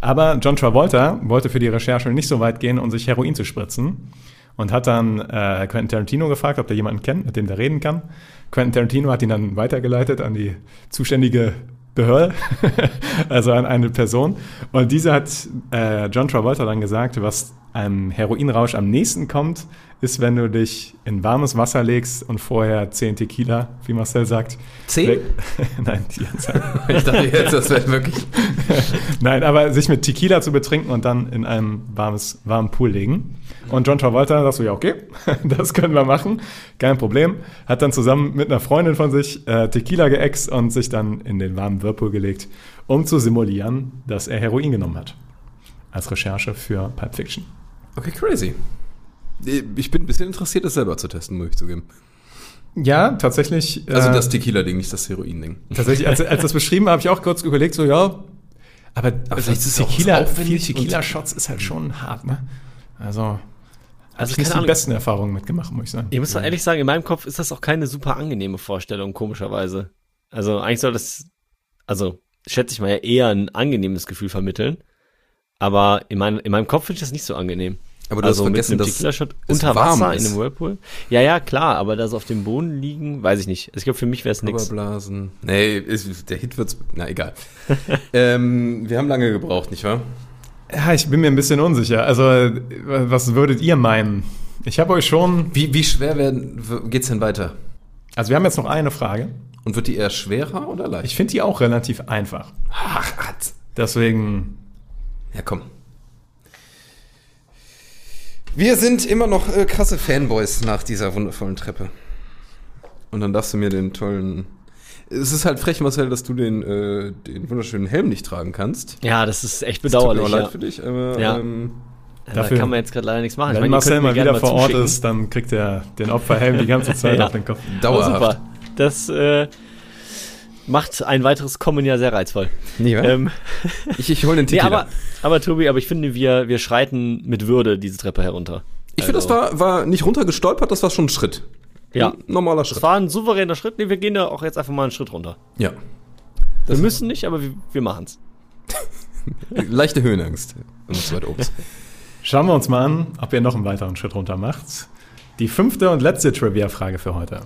Aber John Travolta wollte für die Recherche nicht so weit gehen, um sich Heroin zu spritzen. Und hat dann äh, Quentin Tarantino gefragt, ob der jemanden kennt, mit dem der reden kann. Quentin Tarantino hat ihn dann weitergeleitet an die zuständige Behörde, *laughs* also an eine Person. Und diese hat äh, John Travolta dann gesagt, was einem Heroinrausch am nächsten kommt, ist, wenn du dich in warmes Wasser legst und vorher 10 Tequila, wie Marcel sagt. Zehn? weg- *laughs* Nein, die Anzahl. *laughs* Ich dachte jetzt, das wäre wirklich. *laughs* Nein, aber sich mit Tequila zu betrinken und dann in einem warmes, warmen Pool legen. Und John Travolta sagt so, ja, okay, das können wir machen, kein Problem. Hat dann zusammen mit einer Freundin von sich äh, Tequila geäxt und sich dann in den warmen Whirlpool gelegt, um zu simulieren, dass er Heroin genommen hat. Als Recherche für Pulp Fiction. Okay, crazy. Ich bin ein bisschen interessiert, das selber zu testen, muss ich zugeben. Ja, tatsächlich. Also äh, das Tequila-Ding, nicht das Heroin-Ding. Tatsächlich, als, als das beschrieben habe ich auch kurz überlegt, so, ja, aber, also vielleicht ist Tequila, viel Tequila-Shots ist halt schon hart, ne? Also, habe Also ich nicht keine die besten Erfahrungen mitgemacht, muss ich sagen. Ich muss mal ehrlich sagen, in meinem Kopf ist das auch keine super angenehme Vorstellung, komischerweise. Also eigentlich soll das, also schätze ich mal ja eher ein angenehmes Gefühl vermitteln. Aber in, mein, in meinem Kopf finde ich das nicht so angenehm. Aber du also hast vergessen, mit einem dass Tequila-Shot es unter warm Wasser ist. in einem Whirlpool. Ja, ja, klar, aber da so auf dem Boden liegen, weiß ich nicht. Ich glaube, für mich wäre es nix. Blasen. Nee, ist, der Hit wird's. Na egal. *laughs* ähm, wir haben lange gebraucht, nicht wahr? Ja, ich bin mir ein bisschen unsicher. Also, was würdet ihr meinen? Ich habe euch schon. Wie, wie schwer werden, geht's denn weiter? Also, wir haben jetzt noch eine Frage. Und wird die eher schwerer oder leicht? Ich finde die auch relativ einfach. Ach. Deswegen. Ja, komm. Wir sind immer noch äh, krasse Fanboys nach dieser wundervollen Treppe. Und dann darfst du mir den tollen. Es ist halt frech, Marcel, dass du den, äh, den wunderschönen Helm nicht tragen kannst. Ja, das ist echt Es tut mir bedauerlich. auch leid Ja. für dich, aber Ja. ähm, Da Dafür- kann man jetzt gerade leider nichts machen. Wenn ihr Marcel mal wieder vor Ort ist, dann kriegt er den Opferhelm die ganze Zeit *laughs* Ja. auf den Kopf. Dauerhaft. super. Das äh, macht ein weiteres Kommen ja sehr reizvoll. Nee, wa? Ähm, ich ich hole den *laughs* nee, Titel. aber, aber Tobi, aber ich finde, wir, wir schreiten mit Würde diese Treppe herunter. ich finde, das also- war, war nicht runtergestolpert, das war schon ein Schritt. Ja. Ein normaler Das Schritt. war ein souveräner Schritt. Nee, wir gehen da auch jetzt einfach mal einen Schritt runter. Ja. Wir müssen nicht, aber wir, wir machen's. *laughs* Leichte Höhenangst. Weit oben. Schauen wir uns mal an, ob ihr noch einen weiteren Schritt runter macht. Die fünfte und letzte Trivia-Frage für heute.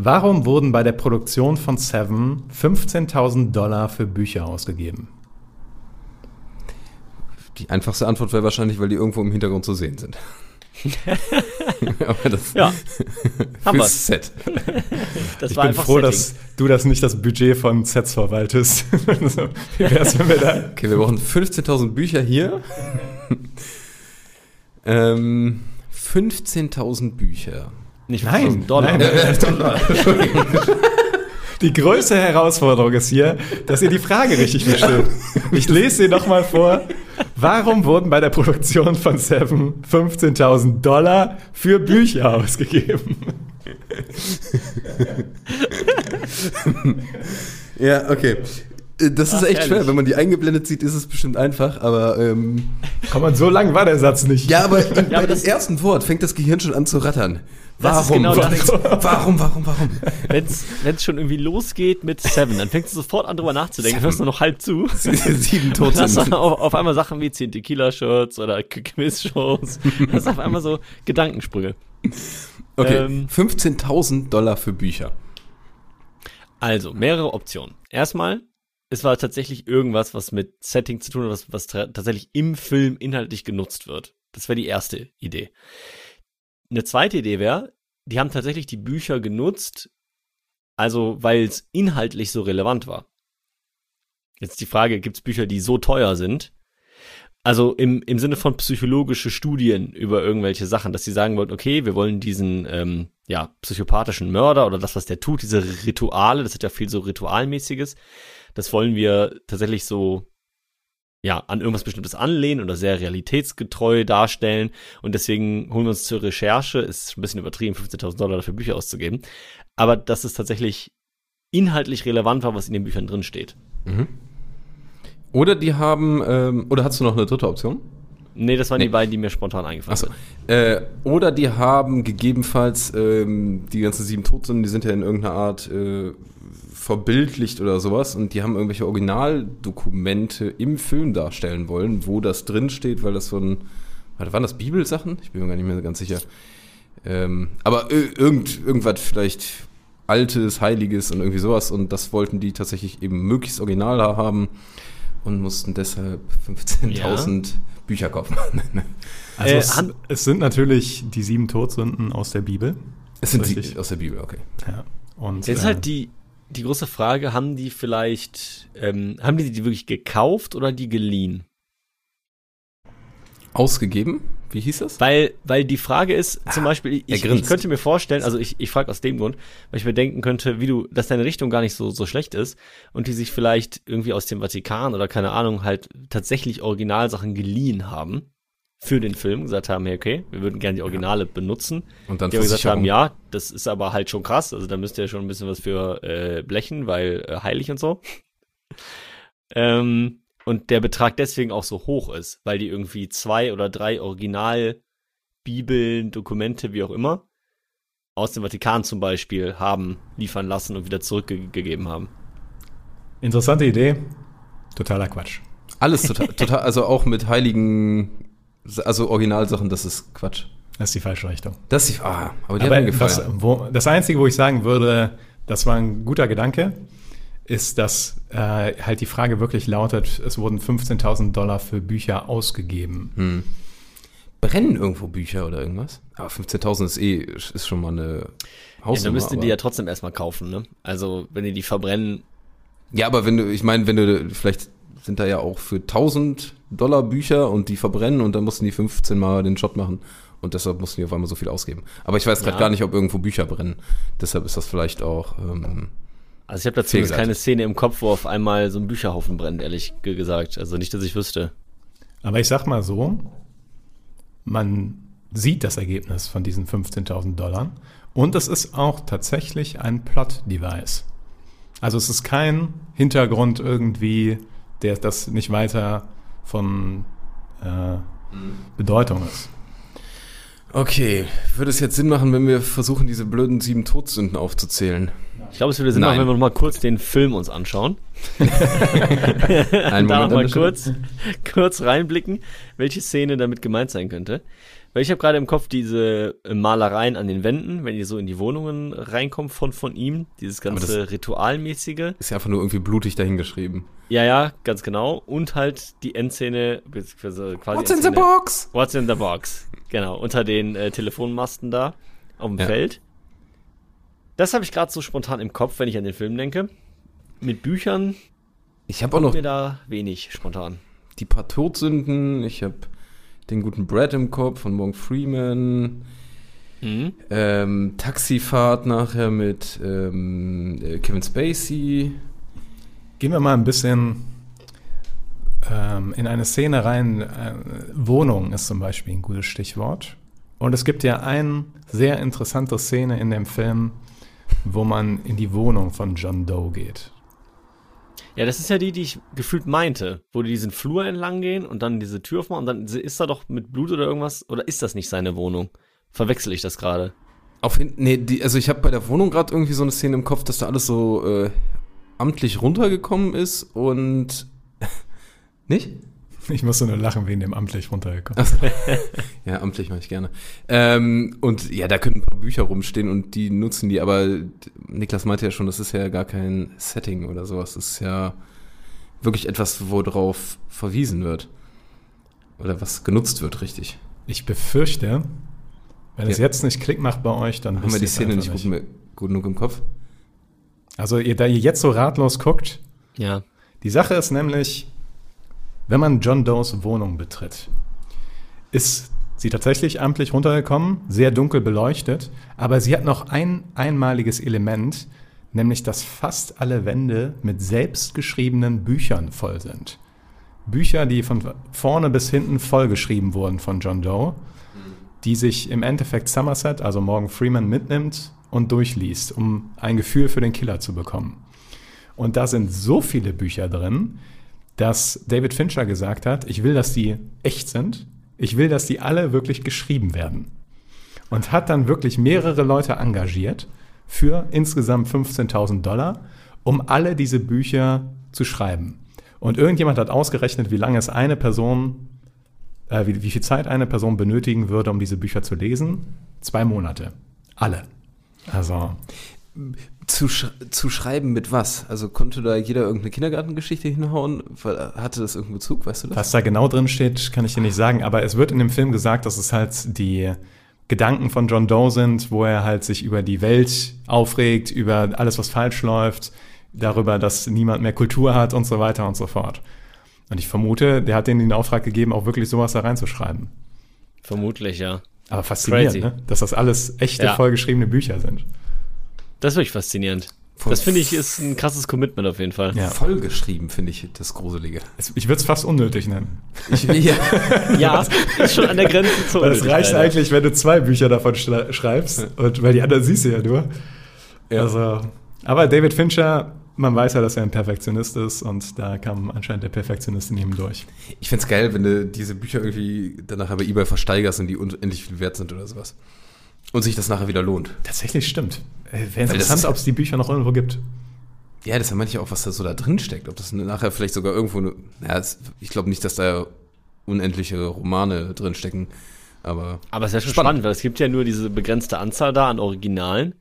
Warum wurden bei der Produktion von Seven 15.000 Dollar für Bücher ausgegeben? Die einfachste Antwort wäre wahrscheinlich, weil die irgendwo im Hintergrund zu sehen sind. *laughs* aber das Ja, *laughs* haben fürs. Set. Das Ich war bin froh, Setting. dass du das nicht das Budget von Sets verwaltest. *laughs* Wie wär's, wenn wir da Okay, wir brauchen 15.000 Bücher hier. ähm, 15.000 Bücher. Nicht Nein, 5000 Dollar. nein. *laughs* Die größte Herausforderung ist hier, dass ihr die Frage richtig versteht. Ich lese sie nochmal vor. Warum wurden bei der Produktion von Seven 15.000 Dollar für Bücher ausgegeben? *laughs* Ja, okay. Äh, Das ist Ach, echt schwer. herrlich. Wenn man die eingeblendet sieht, ist es bestimmt einfach, aber ähm, Komm, und so lang war der Satz nicht. ja, aber *laughs* bei aber dem das- ersten Wort fängt das Gehirn schon an zu rattern. Warum? genau warum, *laughs* warum, warum, warum? Wenn's, wenn's schon irgendwie losgeht mit Seven, dann fängst du sofort an drüber nachzudenken, hörst nur noch halb zu. Sieben Und hast Tote. dann auf, auf einmal Sachen wie 10 Tequila-Shirts oder Quiz-Shows. Das ist auf einmal so Gedankensprünge. Okay, Ähm, 15.000 Dollar für Bücher. Also, mehrere Optionen. Erstmal, es war tatsächlich irgendwas, was mit Setting zu tun hat, was, was tatsächlich im Film inhaltlich genutzt wird. Das wäre die erste Idee. Eine zweite Idee wäre, die haben tatsächlich die Bücher genutzt, also weil es inhaltlich so relevant war. Jetzt die Frage, gibt es Bücher, die so teuer sind? Also im, im Sinne von psychologische Studien über irgendwelche Sachen, dass sie sagen wollten, okay, wir wollen diesen ähm, ja, psychopathischen Mörder oder das, was der tut, diese Rituale, das hat ja viel so Ritualmäßiges, das wollen wir tatsächlich so ja, an irgendwas Bestimmtes anlehnen oder sehr realitätsgetreu darstellen. Und deswegen holen wir uns zur Recherche, ist ein bisschen übertrieben, 15.000 Dollar dafür Bücher auszugeben. Aber dass es tatsächlich inhaltlich relevant war, was in den Büchern drin steht. Oder die haben, ähm, oder hast du noch eine dritte Option? Nee, das waren Nee. die beiden, die mir spontan eingefallen Achso. sind. Äh, oder die haben gegebenenfalls ähm, die ganzen sieben Todsünden, die sind ja in irgendeiner Art äh, verbildlicht oder sowas und die haben irgendwelche Originaldokumente im Film darstellen wollen, wo das drin steht, weil das so ein, warte, waren das Bibelsachen? Ich bin mir gar nicht mehr ganz sicher. Ähm, aber ir- irgend, irgendwas vielleicht Altes, Heiliges und irgendwie sowas und das wollten die tatsächlich eben möglichst original haben und mussten deshalb 15.000 Bücher kaufen. *laughs* Also Äh, es, es sind natürlich die sieben Todsünden aus der Bibel. Es sind Richtig. sie aus der Bibel, okay. Ja. Und, Jetzt ist äh, halt die, die große Frage, haben die vielleicht, ähm, haben die die wirklich gekauft oder die geliehen? Ausgegeben? Wie hieß das? Weil, weil die Frage ist, zum Beispiel, ich, ich könnte mir vorstellen, also ich, ich frage aus dem Grund, weil ich mir denken könnte, wie du, dass deine Richtung gar nicht so, so schlecht ist und die sich vielleicht irgendwie aus dem Vatikan oder keine Ahnung halt tatsächlich Originalsachen geliehen haben für den Film, gesagt haben, hey, okay, wir würden gerne die Originale benutzen. Und dann Die gesagt haben, ja, das ist aber halt schon krass, also da müsst ihr schon ein bisschen was für äh, blechen, weil äh, heilig und so. *laughs* ähm, und der Betrag deswegen auch so hoch ist, weil die irgendwie zwei oder drei Original Bibeln, Dokumente, wie auch immer, aus dem Vatikan zum Beispiel haben liefern lassen und wieder zurückgegeben haben. Interessante Idee, totaler Quatsch. Alles total, total, also auch mit heiligen, also Originalsachen, das ist Quatsch. Das ist die falsche Richtung. Das ist, ah, aber die Aber hat mir gefallen. das, wo, das Einzige, wo ich sagen würde, das war ein guter Gedanke, ist, dass äh, halt die Frage wirklich lautet, es wurden 15.000 Dollar für Bücher ausgegeben. Hm. Brennen irgendwo Bücher oder irgendwas? Aber 15.000 ist eh, ist schon mal eine Ja, Hausnummer. dann müsst ihr die ja trotzdem erstmal kaufen, ne? Also, wenn ihr die verbrennen, Ja, aber wenn du, ich meine, wenn du, vielleicht sind da ja auch für 1000 Dollar Bücher und die verbrennen und dann mussten die 15 Mal den Job machen und deshalb mussten die auf einmal so viel ausgeben. Aber ich weiß gerade Ja. gar nicht, ob irgendwo Bücher brennen. Deshalb ist das vielleicht auch, ähm, also ich habe dazu Fehlgeleitet. keine Szene im Kopf, wo auf einmal so ein Bücherhaufen brennt, ehrlich ge- gesagt. Also nicht, dass ich wüsste. Aber ich sag mal so, man sieht das Ergebnis von diesen 15.000 Dollar und es ist auch tatsächlich ein Plot-Device. Also es ist kein Hintergrund irgendwie, der das nicht weiter von äh, Bedeutung ist. okay. Würde es jetzt Sinn machen, wenn wir versuchen, diese blöden sieben Todsünden aufzuzählen? Ich glaube, es würde Sinn Nein. machen, wenn wir noch mal kurz den Film uns anschauen. *laughs* Einen *laughs* da Moment, mal kurz, kurz reinblicken, welche Szene damit gemeint sein könnte. Weil ich habe gerade im Kopf diese äh, Malereien an den Wänden, wenn ihr so in die Wohnungen reinkommt von, von ihm, dieses ganze Ritualmäßige. Ist ja einfach nur irgendwie blutig dahingeschrieben. Ja, ja, ganz genau. Und halt die Endszene, beziehungsweise quasi What's in the Endszene- box? What's in the box? Genau, unter den äh, Telefonmasten da auf dem Ja. Feld. Das habe ich gerade so spontan im Kopf, wenn ich an den Film denke. Mit Büchern Ich habe auch noch mir da wenig spontan. die paar Todsünden. Ich habe den guten Brad im Kopf von Morgan Freeman. Mhm. Ähm, Taxifahrt nachher mit ähm, äh, Kevin Spacey. Gehen wir mal ein bisschen ähm, in eine Szene rein. Äh, Wohnung ist zum Beispiel ein gutes Stichwort. Und es gibt ja eine sehr interessante Szene in dem Film, wo man in die Wohnung von John Doe geht. Ja, das ist ja die, die ich gefühlt meinte, wo die diesen Flur entlang gehen und dann diese Tür aufmachen und dann ist da doch mit Blut oder irgendwas, oder ist das nicht seine Wohnung? Verwechsel ich das gerade? Auf nee, die, also ich habe bei der Wohnung gerade irgendwie so eine Szene im Kopf, dass da alles so äh, amtlich runtergekommen ist und *laughs* nicht? *laughs* Ich musste nur lachen wegen dem amtlich runtergekommen. *laughs* Ja, amtlich mache ich gerne. Ähm, und ja, da können ein paar Bücher rumstehen und die nutzen die, aber Niklas meinte ja schon, das ist ja gar kein Setting oder sowas. Das ist ja wirklich etwas, worauf verwiesen wird. Oder was genutzt wird, richtig. Ich befürchte, wenn es Ja. jetzt nicht Klick macht bei euch, dann Haben wir die es Szene einfach nicht gut, gut genug im Kopf? Also ihr, da ihr jetzt so ratlos guckt, Ja. Die Sache ist nämlich, wenn man John Does Wohnung betritt, ist sie tatsächlich amtlich runtergekommen, sehr dunkel beleuchtet, aber sie hat noch ein einmaliges Element, nämlich dass fast alle Wände mit selbstgeschriebenen Büchern voll sind. Bücher, die von vorne bis hinten vollgeschrieben wurden von John Doe, die sich im Endeffekt Somerset, also Morgan Freeman, mitnimmt und durchliest, um ein Gefühl für den Killer zu bekommen. Und da sind so viele Bücher drin, dass David Fincher gesagt hat, ich will, dass die echt sind. Ich will, dass die alle wirklich geschrieben werden. Und hat dann wirklich mehrere Leute engagiert für insgesamt 15.000 Dollar, um alle diese Bücher zu schreiben. Und irgendjemand hat ausgerechnet, wie lange es eine Person, äh, wie, wie viel Zeit eine Person benötigen würde, um diese Bücher zu lesen. Zwei Monate. Alle. Also, Zu, sch zu schreiben mit was? Also konnte da jeder irgendeine Kindergartengeschichte hinhauen? Weil- Hatte das irgendeinen Bezug, weißt du das? Was da genau drin steht, kann ich dir nicht sagen, aber es wird in dem Film gesagt, dass es halt die Gedanken von John Doe sind, wo er halt sich über die Welt aufregt, über alles, was falsch läuft, darüber, dass niemand mehr Kultur hat und so weiter und so fort. Und ich vermute, der hat denen den Auftrag gegeben, auch wirklich sowas da reinzuschreiben. Vermutlich, ja. Aber faszinierend, Crazy. ne? dass das alles echte, Ja. vollgeschriebene Bücher sind. Das ist wirklich faszinierend. Voll- Das finde ich ist ein krasses Commitment auf jeden Fall. Ja. Vollgeschrieben, finde ich das Gruselige. Es- Ich würde es fast unnötig nennen. Ich, ja. *laughs* Ja, ist schon an der Grenze zur Weil es reicht Unnötigkeit. eigentlich, wenn du zwei Bücher davon schreibst, und, weil die anderen siehst du ja nur. Ja. Also, aber David Fincher, man weiß ja, dass er ein Perfektionist ist und da kam anscheinend der Perfektionist in ihm durch. Ich find's geil, wenn du diese Bücher irgendwie danach bei eBay versteigerst und die unendlich viel wert sind oder sowas. Und sich das nachher wieder lohnt. Tatsächlich stimmt. Äh, Wäre das interessant, ist- ob es die Bücher noch irgendwo gibt. Ja, das ist ja manchmal auch, was da so da drin steckt. Ob das nachher vielleicht sogar irgendwo, eine, ja, ich glaube nicht, dass da unendliche Romane drin stecken. Aber Aber es ist ja schon Spannend. spannend, weil es gibt ja nur diese begrenzte Anzahl da an Originalen.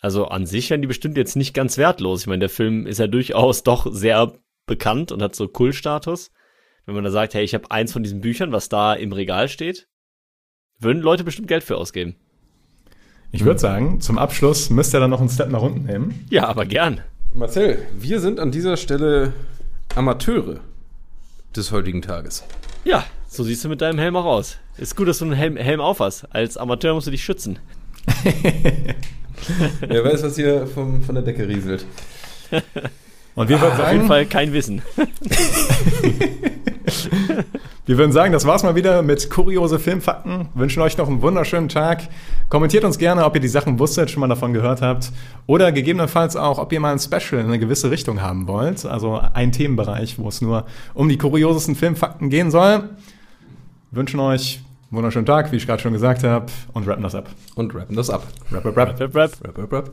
Also an sich wären die bestimmt jetzt nicht ganz wertlos. Ich meine, der Film ist ja durchaus doch sehr bekannt und hat so Kultstatus. Wenn man da sagt, hey, ich habe eins von diesen Büchern, was da im Regal steht, würden Leute bestimmt Geld für ausgeben. Ich würde sagen, zum Abschluss müsst ihr dann noch einen Step nach unten nehmen. Ja, aber gern. Marcel, wir sind an dieser Stelle Amateure des heutigen Tages. Ja, so siehst du mit deinem Helm auch aus. Ist gut, dass du einen Helm, Helm auf hast. Als Amateur musst du dich schützen. *laughs* Wer weiß, was hier vom, von der Decke rieselt. *laughs* Und wir würden Auf jeden Fall kein Wissen. *laughs* *laughs* wir würden sagen, das war's mal wieder mit kuriose Filmfakten. Wünschen euch noch einen wunderschönen Tag. Kommentiert uns gerne, ob ihr die Sachen wusstet, schon mal davon gehört habt. Oder gegebenenfalls auch, ob ihr mal ein Special in eine gewisse Richtung haben wollt. Also ein Themenbereich, wo es nur um die kuriosesten Filmfakten gehen soll. Wünschen euch einen wunderschönen Tag, wie ich gerade schon gesagt habe, und rappen das ab. Und rappen das ab. Rap, rap, rap. Rap, rap. Rap, rap, rap.